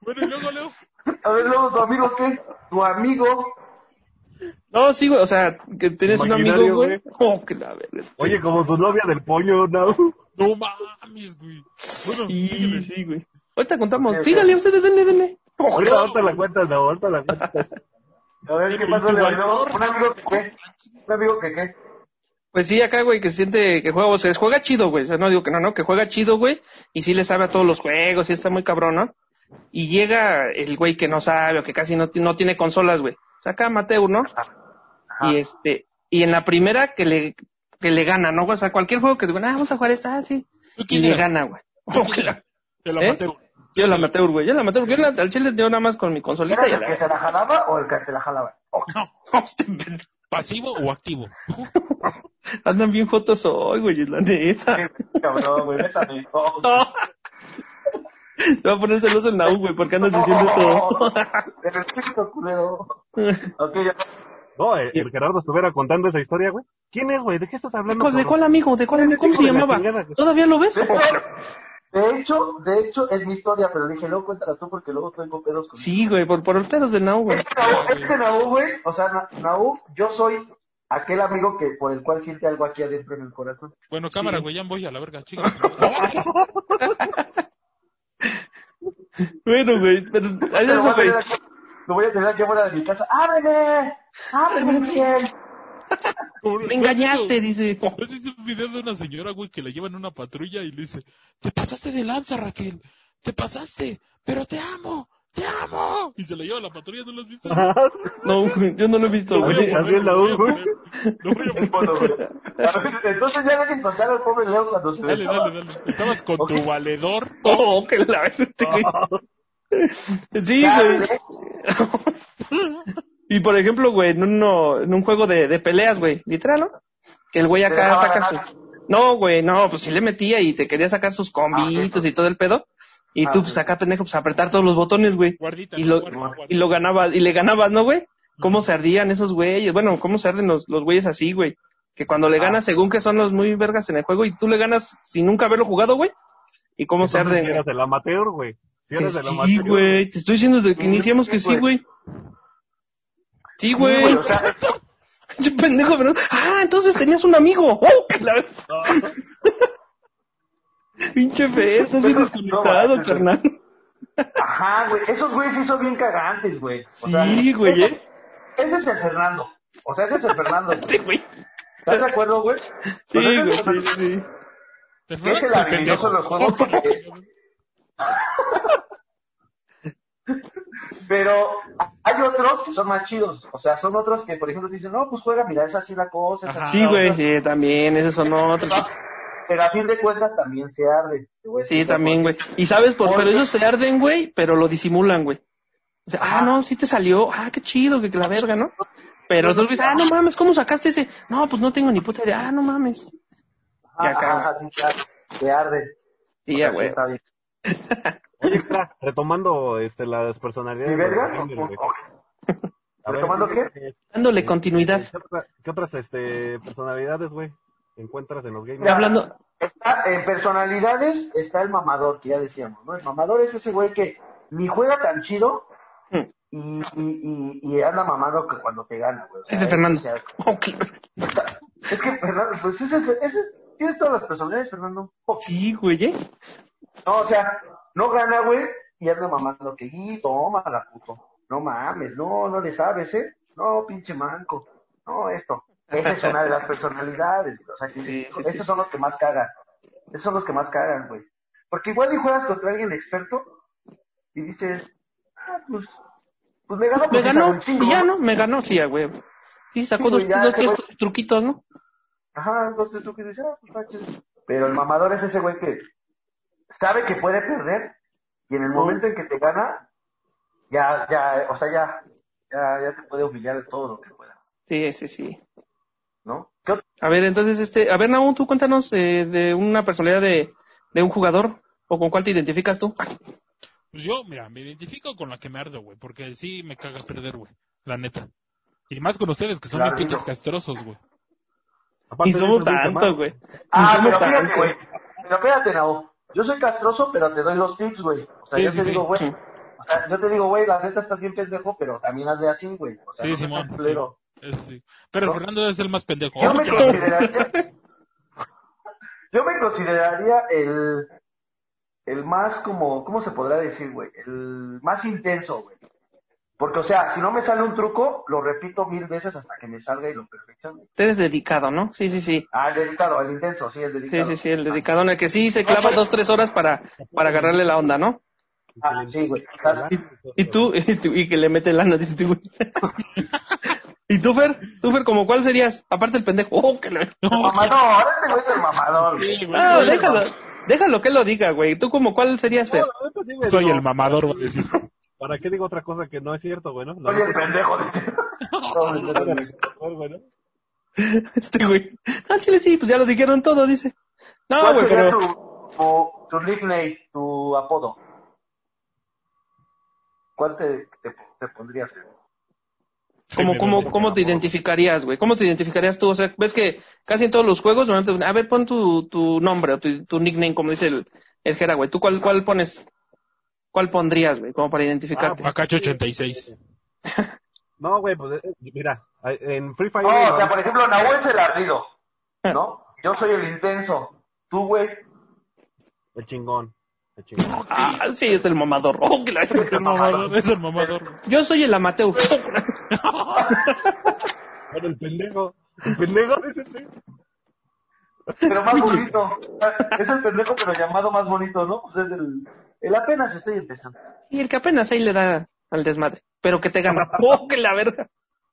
Bueno, y luego, Leo. A ver, luego, ¿tu amigo qué? Tu amigo. No, sí, güey, o sea, que tienes un amigo, güey. Oh, que la verga. Oye, como tu novia del pollo, ¿no? No mames, güey. Bueno, Sí, síguele. sí, güey. Ahorita contamos. Sígale, ustedes, denle, denle. Ahorita, ahorita la cuentas, no, ahorita la cuentas. A ver, ¿qué pasó, Un amigo que qué. Un amigo que qué. Pues sí, acá, güey, que se siente que juega, o sea, juega chido, güey. O sea, no digo que no, no, que juega chido, güey. Y sí le sabe a todos los juegos y está muy cabrón, ¿no? Y llega el güey que no sabe o que casi no, no tiene consolas, güey. Saca a Mateo, ¿no? Ajá. Y este, y en la primera que le, que le gana, ¿no? O sea, cualquier juego que digan, ah, vamos a jugar esta, ah, sí. ¿Tú Y le gana, güey. ¿Tú quién eras? El ¿Eh? amateur. Yo la amateur, güey. Yo la amateur. Yo la, al chile yo nada más con mi consolita ¿Eras y a el que la... se la jalaba o el que te la jalaba? Oh, No, Este pasivo o activo. Andan bien jotos hoy, güey, la neta. cabrón, güey, bésame. Oh. No. Te va a poner celoso el Nau, güey, porque andas diciendo eso. Te respeto, culero. Ok, ya. No, eh, el Gerardo estuviera contando esa historia, güey. ¿Quién es, güey? ¿De qué estás hablando? ¿Cuál- ¿De cuál amigo? ¿De cuál amigo? ¿Cómo se llamaba? ¿Todavía lo ves? De hecho, de hecho, de es mi historia, pero dije, luego cuéntala tú porque luego tengo pedos con Sí, güey, por, por los pedos del Nau, güey. Es que Naú- es que Naú, güey, o sea, Na- Naú, yo soy aquel amigo que por el cual siente algo aquí adentro en el corazón. Bueno, cámara, güey, ya voy a la verga, chicos. Bueno, güey, pero es Lo voy eso, a güey. tener aquí- Lo voy a tener aquí afuera de mi casa. ¡Ábreme! ¡Ábreme bien! Me engañaste, dice. ¿Has visto un video de una señora, güey, que la lleva en una patrulla y le dice, te pasaste de lanza, Raquel, te pasaste, pero te amo, te amo. Y se la lleva a la patrulla, ¿no lo has visto? No, güey, yo no lo he visto, güey. Así es la U, voy a poner. Entonces ya dejen contar al pobre Leo cuando se Dale, dale, dale. Estabas con tu valedor. Oh, que la güey. Sí, güey. Y por ejemplo, güey, en, uno, en un juego de, de peleas, güey, literal, ¿no? Que el güey acá saca ganar. sus... No, güey, no, pues sí le metía y te quería sacar sus combitos y todo el pedo. Y Ah, tú, pues acá, pendejo, pues apretar todos los botones, güey. Guardita, Y lo, guarda. y lo ganabas, y le ganabas, ¿no, güey? ¿Cómo se ardían esos güeyes? Bueno, ¿cómo se arden los, los güeyes así, güey? Que cuando le Ah. ganas, según que son los muy vergas en el juego, y tú le ganas sin nunca haberlo jugado, güey. ¿Y cómo se arden? Si eres el amateur, güey. Si Que eres el sí, amateur. güey. Te estoy diciendo desde que Sí, iniciamos sí, que sí, güey. Güey. Sí, Sí, güey. o sea, Pinche pendejo, pero... Ah, entonces tenías un amigo. ¡Oh! la- Pinche fe, estás bien desconectado, no, carnal. Ajá, güey. Esos güeyes sí son bien cagantes, güey. O Sí, güey, ese- ¿eh? Ese es el Fernando. O sea, ese es el Fernando. güey. Sí, güey. ¿Estás de acuerdo, güey? Sí, güey, sí, sí. Es el habilidoso en los juegos porque- Pero hay otros que son más chidos. O sea, son otros que, por ejemplo, te dicen, no, pues juega, mira, es así la cosa. es Ajá. así Sí, la güey, otra". sí, también, esos son otros. Pero a fin de cuentas también se arde. A Sí, también, güey. Y sabes, por, pero esos se arden, güey, pero lo disimulan, güey. O sea, ah, no, sí te salió, ah, qué chido, que la verga, ¿no? Pero esos güeyes, ah, no mames, ¿cómo sacaste ese? No, pues no tengo ni puta idea, ah, no mames. Y acá, ajá, sí, claro, se arde. Sí, ya, sí güey. está bien. Oye, espera, retomando este, las personalidades. ¿Mi de verga? los ver, ¿Retomando qué? eh, Dándole eh, continuidad. ¿Qué, otra- qué otras este, personalidades, güey, encuentras en los gamers? Hablando, Está, en personalidades está el mamador, que ya decíamos, ¿no? El mamador es ese güey que ni juega tan chido Hmm. y, y, y, y anda mamando que cuando te gana, güey. O sea, Ese Fernando. o sea, oh, es que, Fernando, pues ese, ese, ese- tienes todas las personalidades, Fernando. Oh, sí, güey, ¿eh? No, o sea, no gana, güey, y anda mamando que, y toma la puto. No mames, no, no le sabes, ¿eh? No, pinche manco. No, esto. Esa es una de las personalidades, güey. O sea, que Sí, sí, esos sí. son los que más cagan. Esos son los que más cagan, güey. Porque igual y juegas contra alguien experto y dices, ah, pues, pues me ganó Me porque sabe ganó, chingo, ya, ¿no? Me ganó, sí, güey. Sí, sacó dos, ya, dos tres güey- truquitos, ¿no? Ajá, dos, tres dices, ah, pues. Pero el mamador es ese güey que sabe que puede perder y en el momento en que te gana, ya, ya, o sea, ya, ya, ya te puede humillar de todo lo que pueda, Sí, sí, sí. ¿no? A ver, entonces, este, a ver, Naum, tú cuéntanos eh, de una personalidad de, de un jugador, o con cuál te identificas tú. Pues yo, mira, me identifico con la que me ardo, güey, porque sí me caga perder, güey, la neta. Y más con ustedes, que son bien Claro. pinches castrosos, güey. De somos tanto, güey. Ah, pero fíjate, tanto. güey. Pero espérate, Nao. Yo soy castroso, pero te doy los tips, güey. O sea, Sí, yo sí, te sí. digo, güey. O sea, yo te digo, güey, la neta estás bien pendejo, pero también hazle así, güey. O sea, Sí, no Simón, culero. Es- sí. Pero el No. Fernando es el más pendejo. Yo me consideraría, yo me consideraría el, el más como, ¿cómo se podrá decir, güey? El más intenso, güey. Porque, o sea, si no me sale un truco, lo repito mil veces hasta que me salga y lo perfeccione. Tú eres dedicado, ¿no? Sí, sí, sí. Ah, el dedicado, el intenso, sí, el Sí, dedicado. sí, sí, el dedicado en el que sí se clava dos, tres horas para, para agarrarle la onda, ¿no? Ah, sí, güey. Y tú, y que le mete lana, dice tú, güey. ¿Y tú, Fer? ¿Tú, Fer, como cuál serías? Aparte el pendejo. Oh, que le... No, Mamador, este güey es el mamador. Sí, güey. güey. No, déjalo, déjalo que lo diga, güey. ¿Tú como cuál serías, Fer? No, sí, güey, Soy no. el mamador, decir. ¿Para qué digo otra cosa que no es cierto, güey? no? La Soy el pendejo, dice. No, no, no, no. güey, ¿no? Este güey. Ah, chile, sí, pues ya lo dijeron todo, dice. No, ¿Cuál güey, sería pero... tu, tu, tu nickname, tu apodo? ¿Cuál te, te, te pondrías? güey? ¿Cómo, Sí, cómo, cómo te identificarías, güey? ¿Cómo te identificarías tú? O sea, ves que casi en todos los juegos, a ver, pon tu, tu nombre o tu, tu nickname, como dice el, el Jera, güey. ¿Tú cuál, cuál pones? ¿Cuál pondrías, güey? Como para identificarte. Acacho 86. No, güey, pues eh, mira, en Free Fire. No, o sea, por ejemplo, Nahuel es el ardido, ¿no? Yo soy el intenso. Tú, güey, el chingón. El chingón. Ah, sí, es el mamador. Oh, que la- El mamador, es el mamador. Yo soy el amateur. Bueno, el pendejo. El pendejo dice sí. pero más bonito. Es el pendejo, pero llamado más bonito, ¿no? O sea, es el, el apenas estoy empezando. Y el que apenas ahí le da al desmadre. Pero que te gana. Oh, que la verga.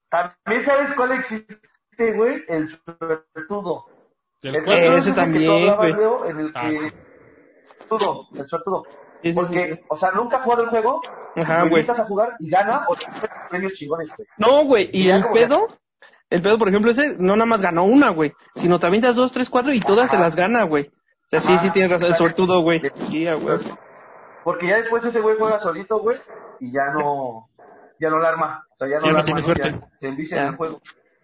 También sabes cuál existe, güey, el suertudo. ¿Del El suertudo ese el que también, güey. En el Ah, que... sí. Suertudo, el suertudo. Sí, sí, Porque, sí. o sea, nunca ha jugado el juego, Ajá, güey. invitas a jugar y gana o premios chingones, güey. No, güey. Y el pedo, el pedo, por ejemplo, ese no nada más ganó una, güey. Sino también das dos, tres, cuatro y todas te las gana, güey. O sea, sí, Ajá. sí tienes razón. El sortudo, güey. Sí, güey. Porque ya después ese güey juega solito, güey, y ya no, ya no la arma. O sea, ya no Ya la no arma, suerte. ya se envicia en el juego.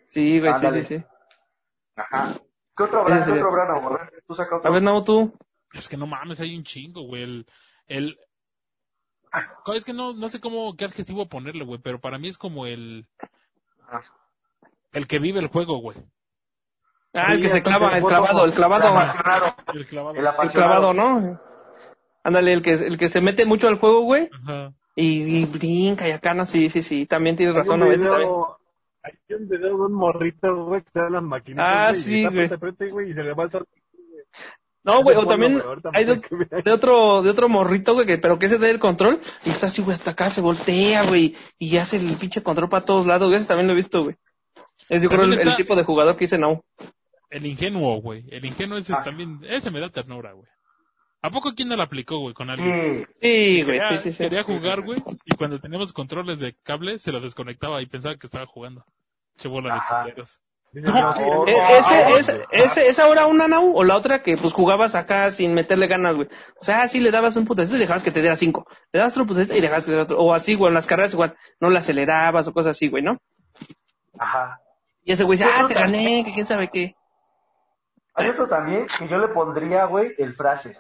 Sí, güey, sí, sí, sí. Ajá. ¿Qué otro habrá? ¿Qué otro habrá? A tú saca A otro. ver, no, tú. Es que no mames, hay un chingo, güey. El, el... Es que no, no sé cómo, qué adjetivo ponerle, güey, pero para mí es como el, Ajá. el que vive el juego, güey. Ah, el Sí, que se clava, el clavado, el clavado. El apasionado. El clavado. El El apasionado. clavado, ¿no? Ándale, el que, el que se mete mucho al juego, güey. Ajá. Y, y brinca y acá, no, sí, sí, sí. También tienes razón, a veces también. hay un video de un morrito, güey, que está en las maquinitas. Ah, güey, y sí, está güey. frente güey, y se le va el sol. No, güey, o también hay de, otro, de otro morrito, güey, que, pero que ese trae el control y está así, güey, hasta acá, se voltea, güey, y hace el pinche control para todos lados, güey, ese también lo he visto, güey. Es yo creo el, el tipo de jugador que dice no. El ingenuo, güey. El ingenuo ese es Ah. también, ese me da ternura, güey. ¿A poco quién no lo aplicó, güey, con alguien? Sí. Sí, güey, Quería, sí, sí, sí. quería jugar, güey, y cuando teníamos controles de cable, se lo desconectaba y pensaba que estaba jugando. Che bola de culeros. No. E- ese, ese, ese, ¿Es ahora una Nau o la otra que pues jugabas acá sin meterle ganas, güey? O sea, así le dabas un putacito y dejabas que te diera cinco. Le dabas otro putacito y dejabas que te diera otro. O así, güey, en las carreras igual, no le acelerabas o cosas así, güey, ¿no? Ajá. Y ese güey dice, ah, te gané, que quién sabe qué. Hay otro también que yo le pondría, güey, el frases.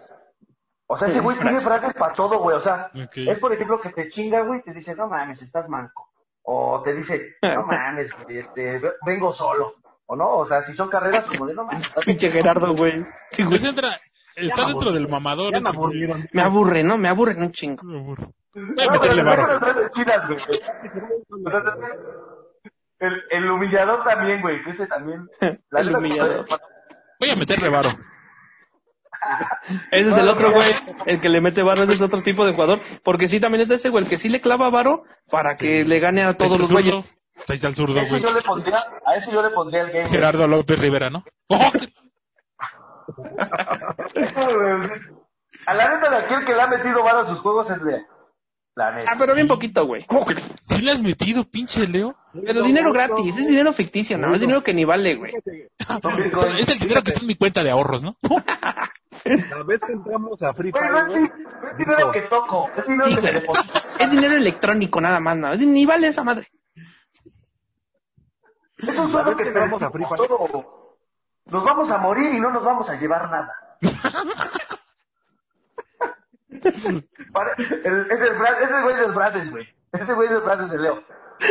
O sea, ese güey tiene Frases. para todo, güey. O sea, es por ejemplo que te chinga, güey, y te dice, no mames, estás manco. O te dice, no mames, güey, este, ve- vengo solo. O no, o sea, si son carreras como de, no mames, Pinche Gerardo, güey. Sí, güey. Ese entra, está dentro del mamador. Ese, me aburrieron. Me aburre, ¿no? Me aburren un chingo. Me aburro. Voy a meterle El, el humillador también, güey, que ese también. la El humillador. Voy a meterle varo. Ese es el otro güey, el que le mete varo, ese es otro tipo de jugador. Porque sí, también es ese güey, el que sí le clava varo para que le gane a todos los güeyes. Ahí está el zurdo, Ese güey. yo le pondría, a ese yo le pondría el game. Gerardo López Rivera, ¿no? ¡Oh! A la neta de aquel que le ha metido varo a sus juegos es Lea. La neta. Ah, pero bien poquito, güey. ¿Sí le has metido, pinche Leo? Pero dinero gratis, es dinero ficticio, no, es dinero que ni vale, güey. Es el dinero que está en mi cuenta de ahorros, ¿no? La vez que entramos a Free Fire, es, güey, di- no es dinero que toco, es dinero Sí, que me güey. deposito. Es dinero electrónico nada más, no, es- ni vale esa madre. Es un sueldo que entramos a Free Fire. todo. Nos vamos a morir y no nos vamos a llevar nada. Para- el- ese güey es el frases, güey. Ese güey es el frases de Leo.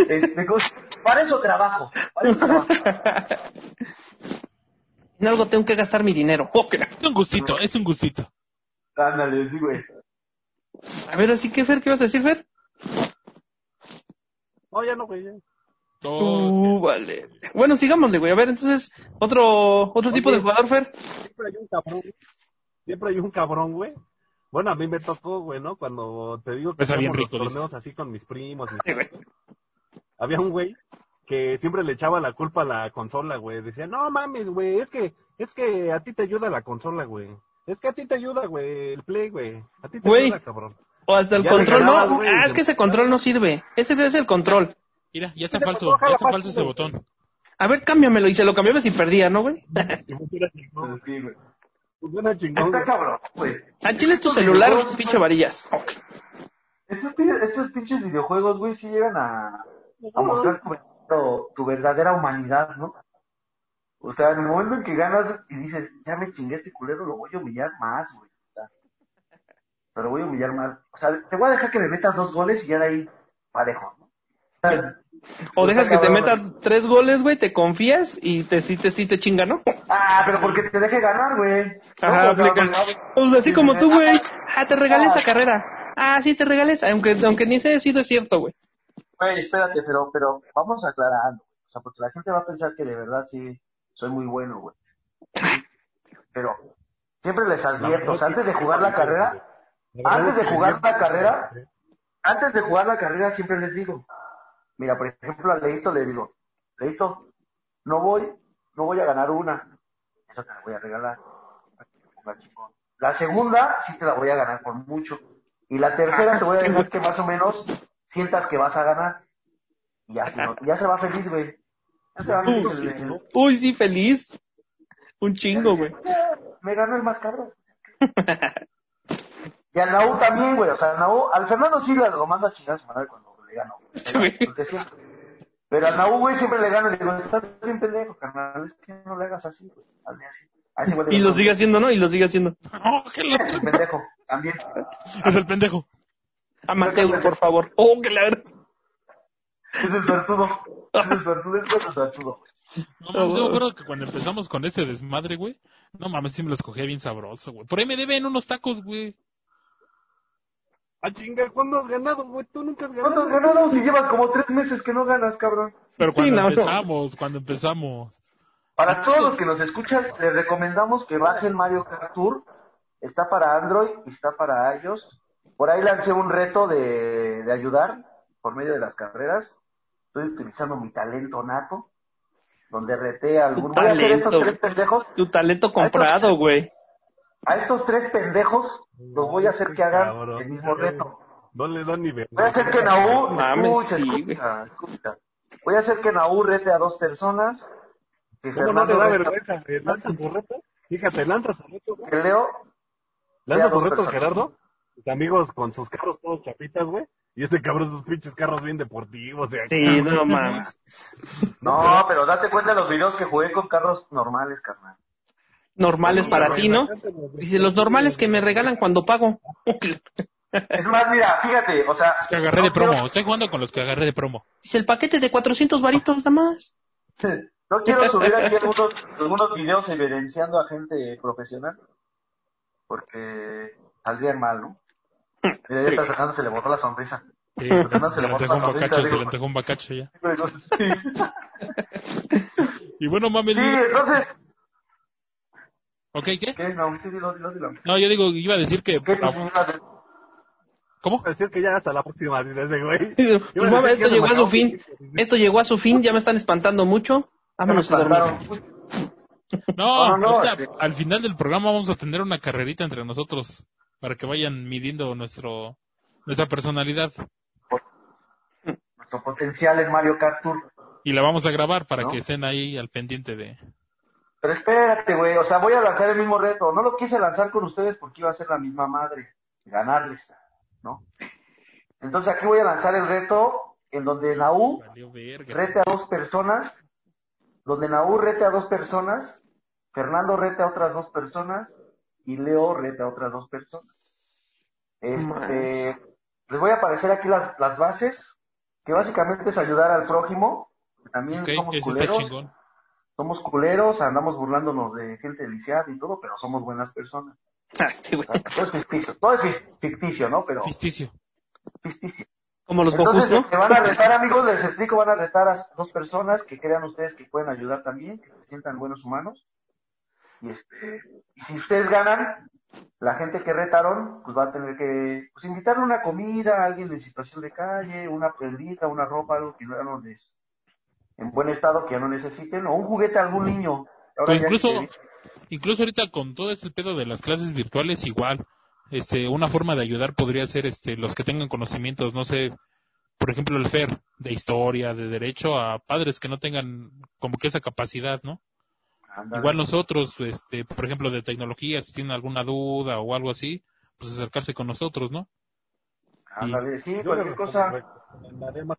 Este, ¿cómo se- para eso trabajo. Para eso trabajo. En algo tengo que gastar mi dinero. Es un gustito, es un gustito. Ándale, sí, güey. A ver, así que Fer, ¿qué vas a decir, Fer? No, ya no, güey. ya. Uh, vale. Bueno, sigámosle, güey. A ver, entonces, otro, otro tipo de jugador, Fer. Siempre hay un cabrón. Siempre hay un cabrón, güey. Bueno, a mí me tocó, güey, ¿no? Cuando te digo que bien hacíamos los dice. torneos así con mis primos. mis- Sí, güey. Había un güey que siempre le echaba la culpa a la consola, güey. Decía, no mames, güey, es que, es que a ti te ayuda la consola, güey. Es que a ti te ayuda, güey, el play, güey. A ti te Güey. ayuda, cabrón. O hasta el Ya control, ganabas, no. güey. Ah, es que ese control no sirve. Ese es el control. Mira, ya está falso, ya está falso, ese botón. A ver, cámbiamelo. Y se lo cambiaba si perdía, ¿no, güey? Sí, güey. Funciona chingón, Está cabrón, güey. A Chile es tu celular, pinche varillas. Estos, pi- estos pinches videojuegos, güey, sí llegan a, a mostrar tu, verdadero- tu verdadera humanidad, ¿no? O sea, en el momento en que ganas y dices, ya me chingué a este culero, lo voy a humillar más, güey. O sea, Pero voy a humillar más. O sea, te voy a dejar que me metas dos goles y ya de ahí parejo, ¿no? O dejas que te Cabrón. meta tres goles, güey, te confías y te sí te, sí te chinga, ¿no? Ah, pero porque te deje ganar, güey. Ajá, no, aplica. Pues así como tú, güey. Ah, te regalé esa carrera. Ah, sí, te regalé esa. Aunque, aunque ni sea sido es cierto, güey. Güey, espérate, pero, pero vamos aclarando. O sea, porque la gente va a pensar que de verdad sí soy muy bueno, güey. Pero siempre les advierto, o sea, antes de jugar la carrera, antes de jugar la carrera, antes de jugar la carrera siempre les digo, mira, por ejemplo, a Leito le digo, Leito, no voy, no voy a ganar una, eso te la voy a regalar. La segunda sí te la voy a ganar por mucho. Y la tercera te voy a decir que más o menos sientas que vas a ganar. Y ya, ya se va feliz, güey. Ya se va feliz. el- el- Uy, sí, feliz. Un chingo, güey. me ganó el más cabrón. y al Naú también, güey. O sea, al Naú, al Fernando sí lo mando a chingar su madre cuando le gano. güey. Porque siempre. Pero al Naú, güey, siempre le gano y le digo, estás bien pendejo, carnal. Es que no le hagas así, güey. Hazle así. A güey le Y lo sigue haciendo, ¿no? Y lo sigue haciendo. Oh, qué loco. El pendejo, también. Es el pendejo. Amateur, por favor. Oh, que la verdad. Ese es suertudo. Ese es suertudo, ese es güey. No mames, yo me acuerdo que cuando empezamos con ese desmadre, güey. No mames, sí me los cogía bien sabroso, güey. Por ahí me deben unos tacos, güey. Ah, chinga, ¿cuándo has ganado, güey? Tú nunca has ¿Cuánto ganado. has ganado si llevas como tres meses que no ganas, cabrón? Pero cuando no. empezamos, cuando empezamos. Para todos los que nos escuchan, les recomendamos que bajen Mario Kart Tour. Está para Android y está para iOS. Por ahí lancé un reto de, de ayudar por medio de las carreras. Estoy utilizando mi talento nato, donde reté a algún... Tu Voy a hacer estos tres pendejos. Tu talento comprado, güey. A estos tres pendejos los voy a hacer que hagan Cabrón. el mismo reto. No le dan ni Voy a hacer que Naú, Mames, escucha, sí, escucha, escucha. Voy a hacer que Naú rete a dos personas. Que ¿Cómo no le da vergüenza? ¿Lanza su reto? Fíjate, lanza su reto. Que Leo Lanza su reto, personas. Gerardo. Sus amigos con sus carros todos chapitas, güey. Y ese cabrón, sus pinches carros bien deportivos. De acá, Sí, no mames. No, pero date cuenta de los videos que jugué con carros normales, carnal. Normales para ti, ¿no? Dice, los normales que me regalan cuando pago. Es más, mira, fíjate, o sea... Que agarré no de promo. quiero- Estoy jugando con los que agarré de promo. Dice, el paquete de 400 varitos nada más. No quiero subir aquí algunos, algunos videos evidenciando a gente profesional, porque saldrían mal, ¿no? Mira, ya está Fernando se le botó la sonrisa. Sí, Fernando se le botó la sonrisa, bacacho, se digo. le antojó un bacacho ya. Sí. Y bueno, mames. Sí, entonces... ¿Ok, qué? ¿Qué? No, sí, dilo, dilo, dilo. No, yo digo, iba a decir que... ¿Qué? ¿Cómo? Decir que ya hasta la próxima, ese güey. Pues, esto llegó a su fin. Esto llegó a su fin, ya me están espantando mucho. Vámonos a dormir. No, No, no, ahorita, este- al final del programa vamos a tener una carrerita entre nosotros para que vayan midiendo nuestro nuestra personalidad Nuestro potencial en Mario Kart Tour. y la vamos a grabar para ¿No? que estén ahí al pendiente de Pero espérate, güey, o sea, voy a lanzar el mismo reto. No lo quise lanzar con ustedes porque iba a ser la misma madre, ganarles, ¿no? Entonces aquí voy a lanzar el reto en donde Naú rete a dos personas, donde Naú rete a dos personas, Fernando rete a otras dos personas y Leo rete a otras dos personas. Este, les voy a aparecer aquí las, las bases, que básicamente es ayudar al prójimo. También somos está culeros chingón. Somos culeros, andamos burlándonos de gente lisiada y todo, pero somos buenas personas. Ah, este güey. Todo es ficticio, todo es ficticio, ¿no? Pero Ficticio. ficticio. Como los Entonces, Gokus, ¿no? este, van a retar, amigos, les explico, van a retar a dos personas que crean ustedes que pueden ayudar también, que se sientan buenos humanos. Y este, y si ustedes ganan, la gente que retaron, pues va a tener que, pues invitarle una comida a alguien en situación de calle, una prendita, una ropa, algo que no les, en buen estado, que ya no necesiten, o un juguete a algún niño. Ahora incluso, que- incluso ahorita con todo este pedo de las clases virtuales igual, este, una forma de ayudar podría ser este, los que tengan conocimientos, no sé, por ejemplo el FER, de historia, de derecho, a padres que no tengan como que esa capacidad, ¿no? Igual nosotros, este, por ejemplo, de tecnología, si tienen alguna duda o algo así, pues acercarse con nosotros, ¿no? Ándale, sí, cualquier cosa.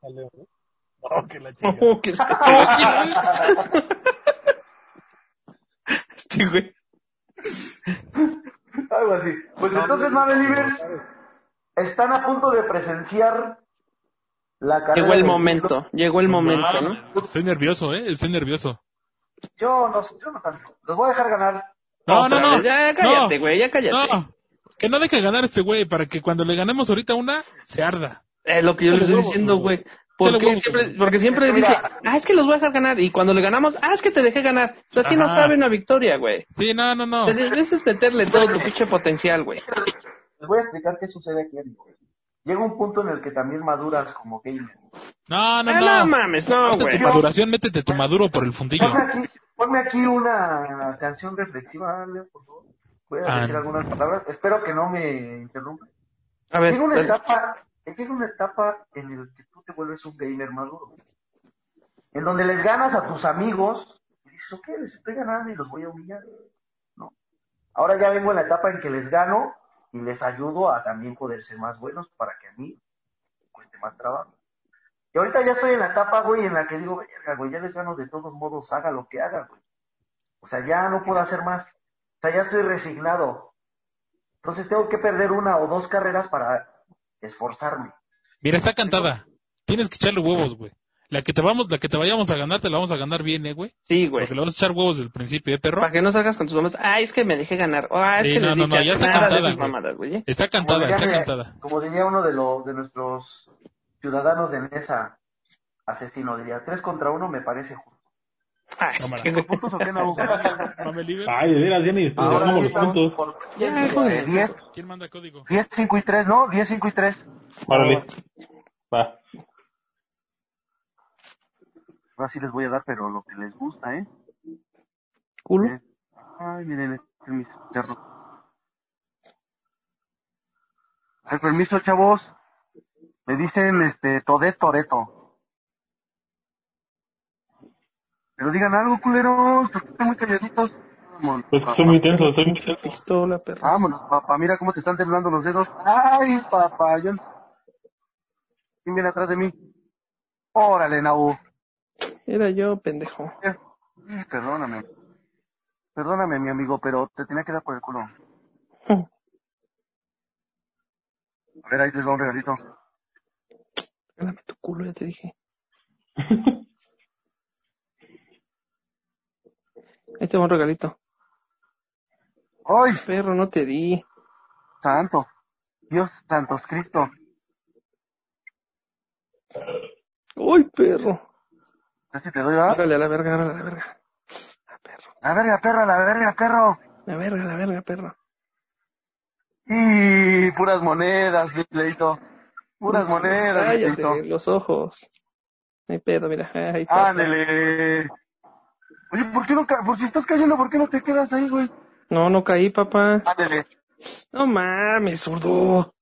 a Leo, ¿no? Oh, que la chica. Oh, que- Este güey. Algo así. Pues entonces, Mabelivers, están a punto de presenciar la carrera Llegó el momento, llegó el momento, ¿no? Estoy nervioso, eh. Estoy nervioso. Yo no, yo no tanto. Los voy a dejar ganar. No, no, no. Ya cállate, güey, ya cállate. No. Que no deje ganar este güey para que cuando le ganemos ahorita una, se arda. Es lo que yo le estoy diciendo, güey. ¿Por Échale qué huevos, siempre, güey. porque siempre dice, ah, es que los voy a dejar ganar. Y cuando le ganamos, ah, es que te dejé ganar. O sea, así no sabe una victoria, güey. Sí, no, no, no. Entonces, ese es meterle todo tu pinche potencial, güey. Les voy a explicar qué sucede aquí. amigo. Llega un punto en el que también maduras como gamer. No, no, Ah, no. no mames, no, Métete güey. tu maduración, métete tu maduro por el fundillo. Ponme aquí, ponme aquí una canción reflexiva, Leo, por favor. Voy a Ah, decir no. algunas palabras. Espero que no me interrumpa. A ver, Llega una etapa, llega una etapa en la que te vuelves un gamer maduro. En donde les ganas a tus amigos y dices, ok, les estoy ganando y los voy a humillar. No. Ahora ya vengo en la etapa en que les gano y les ayudo a también poder ser más buenos para que a mí cueste más trabajo. Y ahorita ya estoy en la etapa, güey, en la que digo, verga, güey, ya les gano de todos modos, haga lo que haga, güey. O sea, ya no puedo hacer más. O sea, ya estoy resignado. Entonces tengo que perder una o dos carreras para esforzarme. Mira, está cantada. Tienes que echarle huevos, güey. La que te vamos, la que te vayamos a ganar, te la vamos a ganar bien, eh, güey. Sí, güey. Porque le vas a echar huevos desde el principio, eh, perro. Para que no salgas con tus mamás. Ah, es que me dejé ganar. Ah, es Sí, que no, no, dije no, ya está cantada, güey. mamadas, güey. ¿eh? Está cantada, Como está cantada. Como diría uno de, los de nuestros ciudadanos de mesa asesino, diría, tres contra uno me parece justo. Ah, Cámara. este, güey. ¿Puntos o qué? No. Ay, de veras, ya ni Ahora sí los puntos. por Ya, joder. 10, ¿Quién manda código? 10, 5 y 3, ¿no? 10, 5 y 3. Órale. Va. Ahora sí les voy a dar, pero lo que les gusta, ¿eh? Culo. Eh, Ay, miren, este es mi perro. Ay, permiso, chavos. Me dicen, este, Todet Toreto. Pero digan algo, culeros, porque están muy calladitos. Vámonos, Pues estoy muy tenso, estoy muy tenso. Pistola, perro. Vámonos, papá, mira cómo te están temblando los dedos. Ay, papá, yo... ¿Quién viene atrás de mí? Órale, Naú. Era yo, pendejo. Perdóname. Perdóname, mi amigo, pero te tenía que dar por el culo. A ver, ahí les va un regalito. Dame tu culo, ya te dije. Ahí te va un regalito. ¡Ay, Perro, no te di. santo! Dios santos Cristo. Uy, perro. Casi te doy, ¿verdad? Órale a la verga, órale a la verga. A perro. La verga, perro, la verga, perro. La verga, la verga, perro. Y puras monedas, mi pleito. Puras monedas, mi Cállate, pleito. los ojos. No hay pedo, mira. Está. Ándele. Oye, ¿por qué no ca por si estás cayendo, ¿por qué no te quedas ahí, güey? No, no caí, papá. Ándele. No mames, zurdo.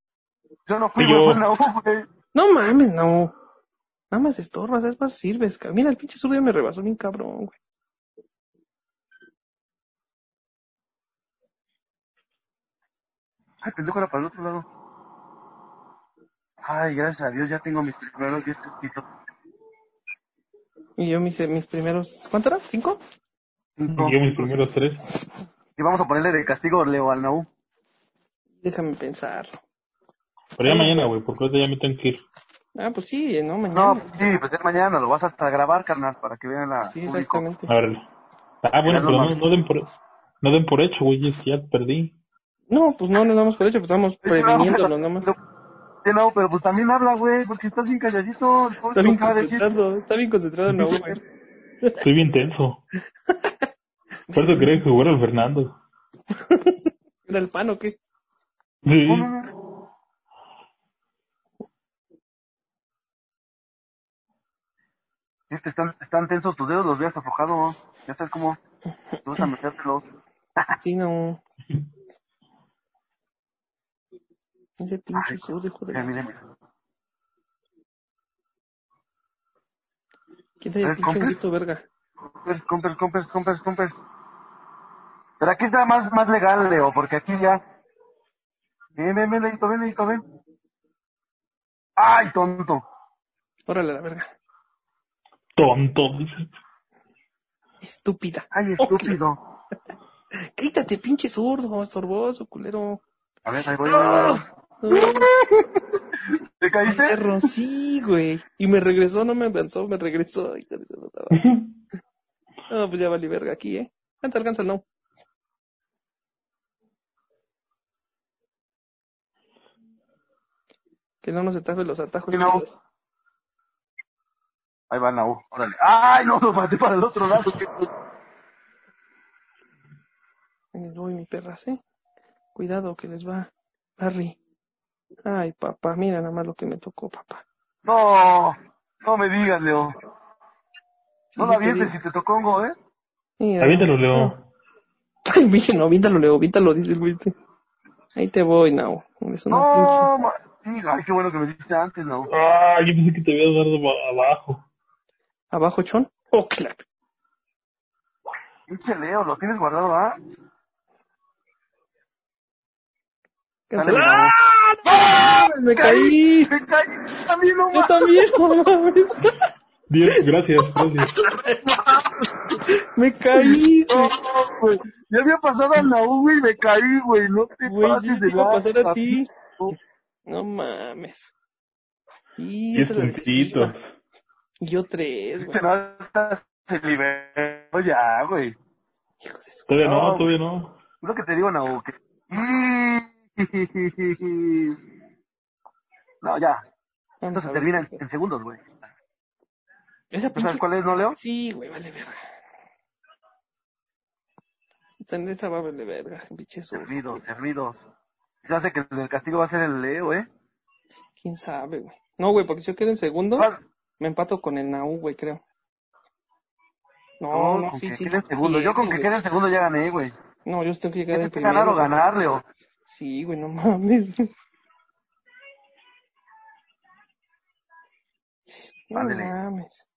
Yo no fui, yo. güey, fue Naú, güey. No mames, no. Nada más estorbas, es más sirves. ca- Mira, el pinche zurdo ya me rebasó bien cabrón, güey. Ay, pendejo, era para el otro lado. Ay, gracias a Dios, ya tengo mis primeros 10 puntitos. Y yo mis, mis primeros... ¿Cuánto era? ¿Cinco? Cinco. Yo mis primeros tres. Y vamos a ponerle de castigo Leo al Naú. Déjame pensarlo. Pero ya mañana, güey, porque ahorita ya me tengo que ir. Ah, pues sí, no, mañana. No, sí, pues es mañana, lo vas hasta grabar, carnal, para que vean la sí, exactamente. A ver. Ah, bueno, pero no, no den por, no den por hecho, güey, ya perdí. No, pues no nos damos por hecho, pues estamos previniéndonos nada más. Sí, no, pero pues también habla, güey, porque estás bien calladito. el pobre Está bien concentrado, está bien concentrado no, güey. Estoy bien tenso. Por eso quería que jugara el Fernando. ¿Era el pan o qué? Sí. No, no, no. Sí, te están, están tensos tus dedos, los veas aflojado. Ya sabes cómo. Tú vas a metértelos. Sí, no. Ese pinche zurdo, hijo de Mira, mira, mira. ¿Quién trae el ¿Eres pinche compa? grito, verga? Compers, compers, compers, compers, compers. Pero aquí está más, más legal, Leo, porque aquí ya. Ven, ven, ven, Leito, ven, Leito, ven. ¡Ay, tonto! Órale, la verga. Tonto. Estúpida. ¡Ay, estúpido! Quítate, pinche zurdo, estorboso, culero. A ver, ahí voy. ¡Ah! ¿Te caíste? perro, sí, güey. Y me regresó, no me avanzó, me regresó. No, pues ya valí verga aquí, ¿eh? ¿Cuánto alcanza el no? Que no nos ataje los atajos. Sí, no. Ahí va Nau, órale. ¡Ay, no, lo maté para el otro lado! les voy, mi perras, ¿eh? Cuidado que les va. Larry. Ay, papá, mira nada más lo que me tocó, papá. No, no me digas, Leo. No sí la te avientes si te tocó un go, ¿eh? Mira, Aviéntalo, Leo. no. Ay, bicho, no, aviéntalo, Leo, aviéntalo, dice el güey. Ahí te voy, Nao. No, ma- ay, qué bueno que me dijiste antes, no. Ah, yo pensé que te habías dado ba- abajo. ¿Abajo, Chon? Oh, claro. Pinche Leo, lo tienes guardado, ¿ah? Cancela. Dale, ¡Ah! ¡Me caí! ¡Me caí! También no Yo mames. también, no mames. Dios, gracias, gracias. Me caí, güey. No, güey. Ya había pasado al Naú, güey, y me caí, güey. No te Güey, pases de iba a pasar a ti. No mames. Y es la decisiva. Y yo tres, güey. No hasta se liberó ya, güey. Hijo de su... Todavía no, No. todavía no. Lo que te digo, Naú, que... No, ya. Ver. termina en, en segundos, güey. Esa ¿Tú pinche... sabes cuál es, no, Leo? Sí, güey, vale verga. Esta va a valer verga, pinche Servidos, servidos. Se hace que el castigo va a ser el Leo, ¿eh? ¿Quién sabe, güey? No, güey, porque si yo quedo en segundo, Vas- me empato con el Naú, güey, creo. No, no, con sí, que sí. quede segundo. Yo con que güey. quede en segundo ya gané, güey. No, yo tengo que llegar en que ganar primero. o ganar, Leo. Sí, güey, no mames. No Ándale. mames.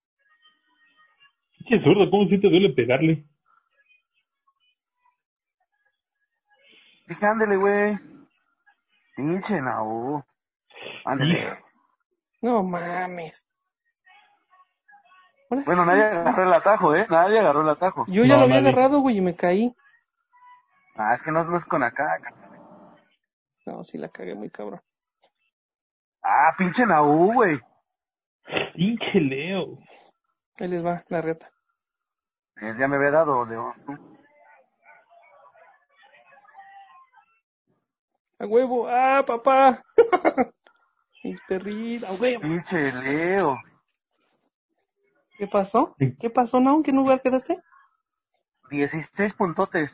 Qué zurdo, ¿cómo si te duele pegarle? Dije, ándele, güey. Pinche Naú. Ándele. No mames. Bueno, nadie agarró el atajo, ¿eh? Nadie agarró el atajo. Yo ya No, lo había nadie. agarrado, güey, y me caí. Ah, es que no, no es con acá. No, sí la cagué muy cabrón. Ah, pinche Naú, güey. Pinche Leo. Ahí les va la reta. Eh, ya me había dado, Leo. ¡A huevo! ¡Ah, papá! Mis perritos, ¡a huevo! Pinche Leo. ¿Qué pasó? ¿Qué pasó, no? ¿En qué lugar quedaste? 16 puntotes.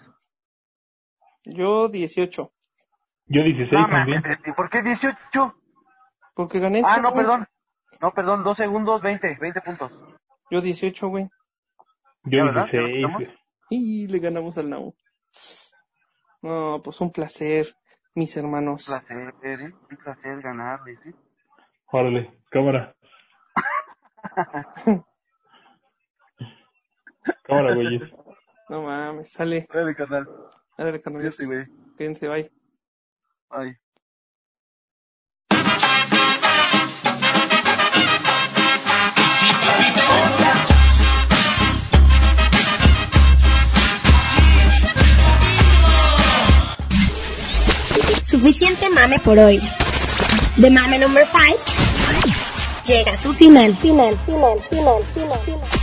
Yo 18. Yo 16 No, también. mames, ¿y ¿por qué 18? Porque gané Ah, esta, no, güey. perdón. No, perdón, dos segundos, 20, 20 puntos. Yo 18, güey. Yo ¿Ya, verdad? 16. ¿Ya lo güey. Y le ganamos al Nau. No, pues un placer, mis hermanos. Un placer, ¿eh? Un placer ganarle, ¿sí? Órale, cámara. cámara, güeyes. No mames, sale. Dale, canal. Dale. Cuídate, güey. Cuídense, bye. Ay. Suficiente mame por hoy. The Mame Number 5 llega a su final, final, final, final, final, final.